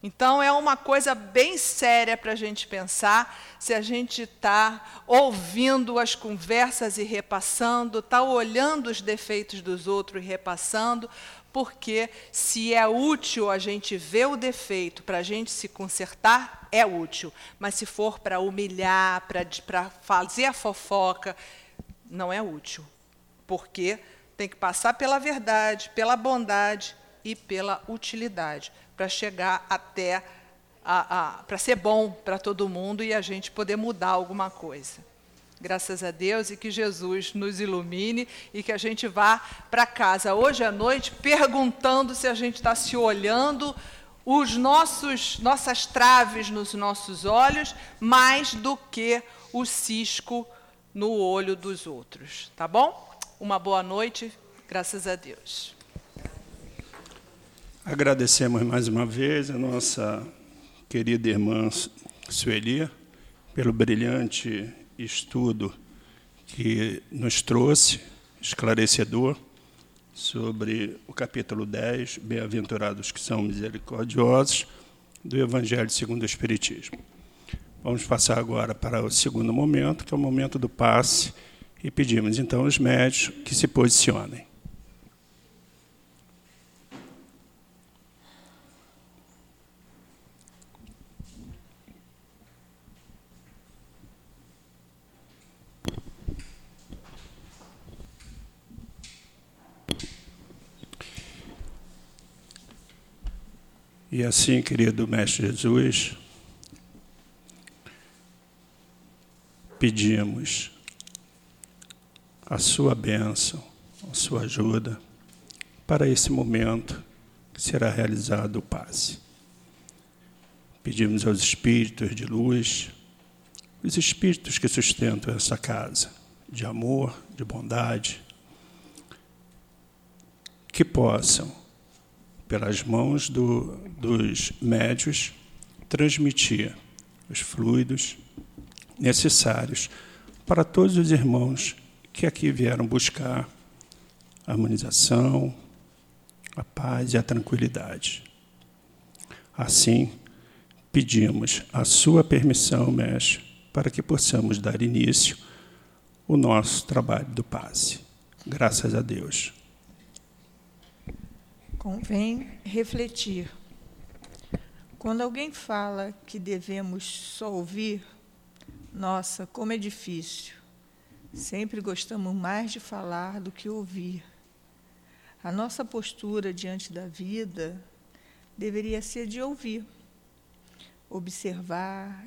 Então, é uma coisa bem séria para a gente pensar se a gente está ouvindo as conversas e repassando, está olhando os defeitos dos outros e repassando, porque se é útil a gente ver o defeito para a gente se consertar, é útil. Mas se for para humilhar, para fazer a fofoca, não é útil. porque tem que passar pela verdade, pela bondade e pela utilidade, para chegar até para ser bom para todo mundo e a gente poder mudar alguma coisa. Graças a Deus e que Jesus nos ilumine e que a gente vá para casa hoje à noite perguntando se a gente está se olhando os nossos nossas traves nos nossos olhos mais do que o cisco no olho dos outros, tá bom? Uma boa noite, graças a Deus. Agradecemos mais uma vez a nossa querida irmã Sueli pelo brilhante estudo que nos trouxe, esclarecedor, sobre o capítulo 10, Bem-aventurados que são misericordiosos, do Evangelho segundo o Espiritismo. Vamos passar agora para o segundo momento, que é o momento do passe, e pedimos então aos médicos que se posicionem. E assim, querido Mestre Jesus, pedimos a sua bênção, a sua ajuda para esse momento que será realizado o passe. Pedimos aos espíritos de luz, os espíritos que sustentam essa casa, de amor, de bondade, que possam pelas mãos do, dos médios, transmitir os fluidos necessários para todos os irmãos que aqui vieram buscar a harmonização, a paz e a tranquilidade. Assim, pedimos a sua permissão, mestre, para que possamos dar início ao nosso trabalho do passe. Graças a Deus. Convém refletir. Quando alguém fala que devemos só ouvir, nossa, como é difícil. Sempre gostamos mais de falar do que ouvir. A nossa postura diante da vida deveria ser de ouvir, observar,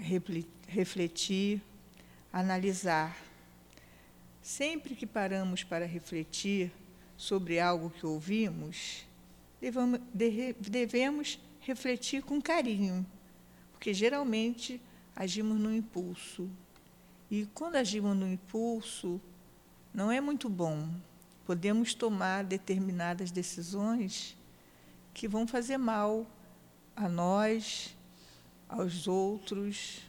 refletir, analisar. Sempre que paramos para refletir sobre algo que ouvimos, devemos refletir com carinho, porque geralmente agimos no impulso. E quando agimos no impulso, não é muito bom. Podemos tomar determinadas decisões que vão fazer mal a nós, aos outros.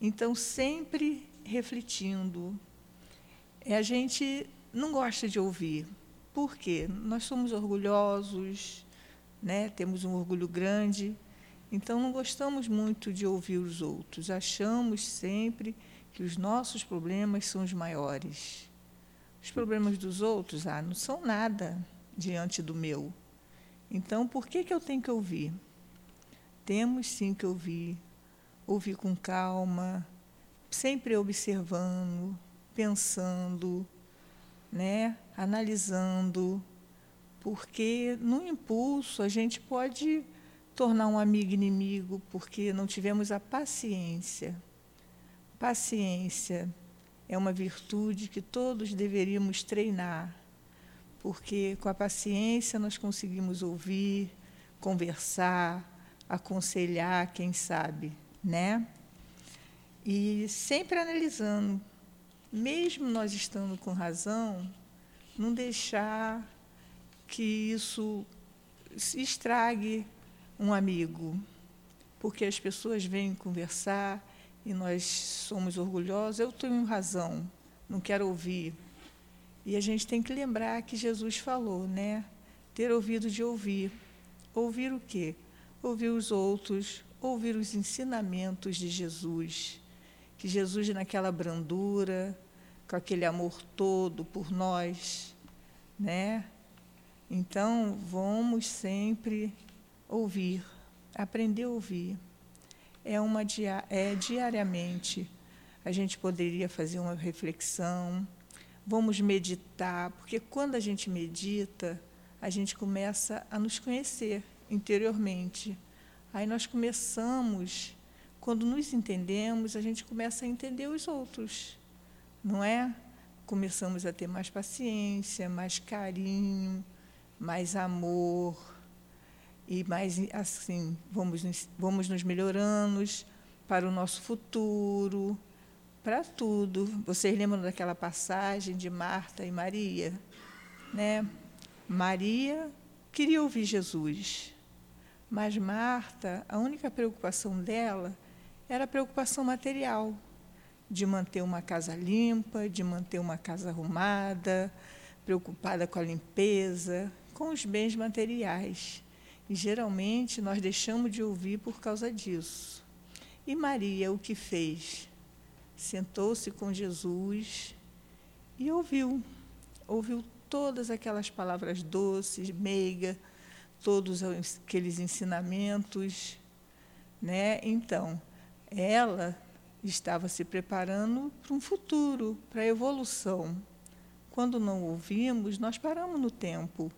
Então, sempre refletindo. É, a gente não gosta de ouvir, por quê? Nós somos orgulhosos, né? temos um orgulho grande, então não gostamos muito de ouvir os outros. Achamos sempre que os nossos problemas são os maiores. Os problemas dos outros ah, não são nada diante do meu. Então, por que, que eu tenho que ouvir? Temos sim que ouvir. Ouvir com calma, sempre observando, pensando, né? analisando, porque no impulso a gente pode tornar um amigo inimigo porque não tivemos a paciência. Paciência é uma virtude que todos deveríamos treinar, porque com a paciência nós conseguimos ouvir, conversar, aconselhar, quem sabe, né? E sempre analisando, mesmo nós estando com razão, não deixar que isso estrague um amigo, porque as pessoas vêm conversar e nós somos orgulhosos. Eu tenho razão, não quero ouvir. E a gente tem que lembrar que Jesus falou, né? Ter ouvido de ouvir. Ouvir o quê? Ouvir os outros, ouvir os ensinamentos de Jesus. Que Jesus, naquela brandura, com aquele amor todo por nós, né? Então, vamos sempre ouvir, aprender a ouvir. É uma é diariamente. A gente poderia fazer uma reflexão, vamos meditar, porque quando a gente medita, a gente começa a nos conhecer interiormente. Aí nós começamos, quando nos entendemos, a gente começa a entender os outros, não é? Começamos a ter mais paciência, mais carinho, mais amor e mais assim vamos vamos nos melhorando para o nosso futuro, para tudo. Vocês lembram daquela passagem de Marta e Maria, né? Maria queria ouvir Jesus, mas Marta, a única preocupação dela era a preocupação material, de manter uma casa limpa, de manter uma casa arrumada, preocupada com a limpeza, com os bens materiais. E geralmente nós deixamos de ouvir por causa disso. E Maria o que fez? Sentou-se com Jesus e ouviu. Ouviu todas aquelas palavras doces, meiga, todos aqueles ensinamentos, né? Então, ela estava se preparando para um futuro, para a evolução. Quando não ouvimos, nós paramos no tempo.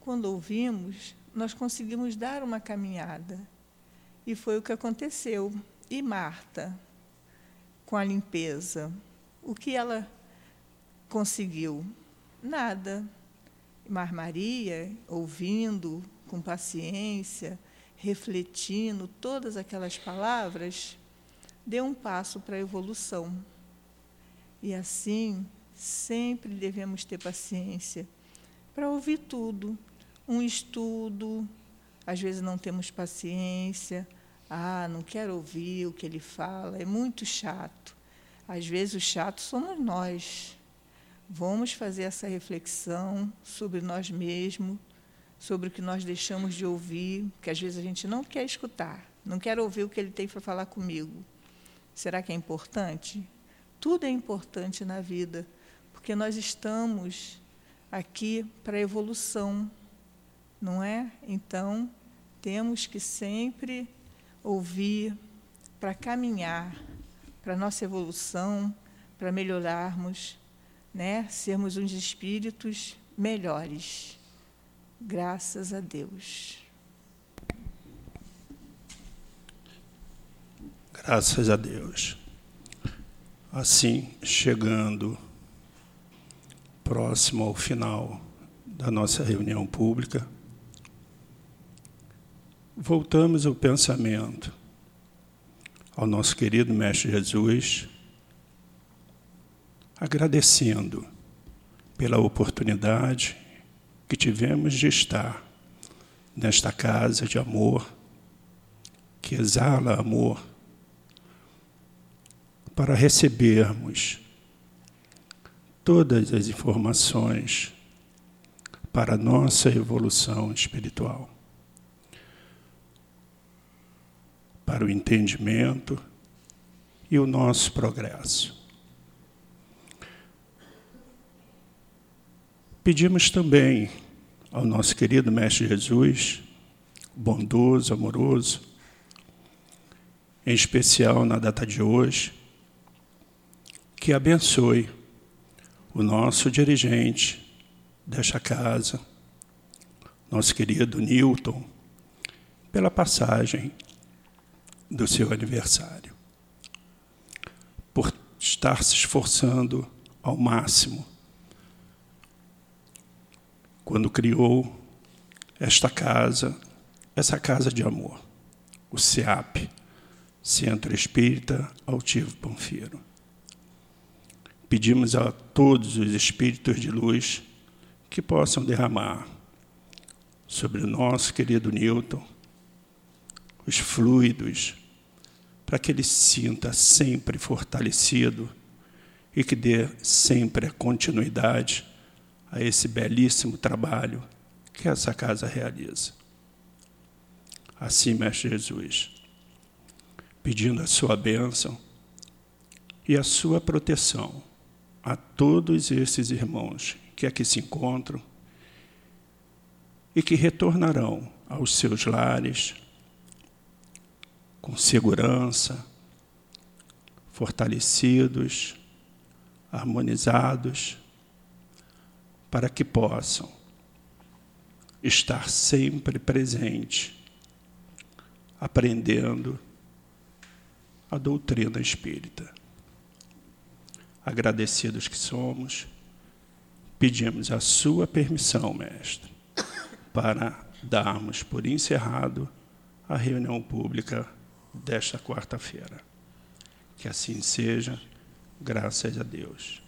Quando ouvimos, nós conseguimos dar uma caminhada. E foi o que aconteceu. E Marta, com a limpeza, o que ela conseguiu? Nada. Mas Maria, ouvindo com paciência, refletindo todas aquelas palavras, deu um passo para a evolução. E assim, sempre devemos ter paciência para ouvir tudo. Um estudo, às vezes não temos paciência, ah, não quero ouvir o que ele fala, é muito chato. Às vezes o chato somos nós. Vamos fazer essa reflexão sobre nós mesmos, sobre o que nós deixamos de ouvir, que às vezes a gente não quer escutar, não quer ouvir o que ele tem para falar comigo. Será que é importante? Tudo é importante na vida, porque nós estamos aqui para evolução, não é? Então, temos que sempre ouvir, para caminhar, para nossa evolução, para melhorarmos, né? sermos uns espíritos melhores. Graças a Deus. Graças a Deus. Assim, chegando próximo ao final da nossa reunião pública, voltamos o pensamento ao nosso querido Mestre Jesus, agradecendo pela oportunidade que tivemos de estar nesta casa de amor, que exala amor, para recebermos todas as informações para a nossa evolução espiritual. para o entendimento e o nosso progresso. Pedimos também ao nosso querido Mestre Jesus, bondoso, amoroso, em especial na data de hoje, que abençoe o nosso dirigente desta casa, nosso querido Newton, pela passagem do seu aniversário. Por estar se esforçando ao máximo quando criou esta casa, essa casa de amor, o CEAP, Centro Espírita Altivo Panfiro. Pedimos a todos os espíritos de luz que possam derramar sobre o nosso querido Newton os fluidos, para que ele sinta sempre fortalecido e que dê sempre a continuidade a esse belíssimo trabalho que essa casa realiza. Assim, Mestre Jesus, pedindo a sua bênção e a sua proteção a todos esses irmãos que aqui se encontram e que retornarão aos seus lares, com segurança, fortalecidos, harmonizados para que possam estar sempre presente, aprendendo a doutrina espírita. Agradecidos que somos, pedimos a sua permissão, mestre, para darmos por encerrado a reunião pública desta quarta-feira. Que assim seja, graças a Deus.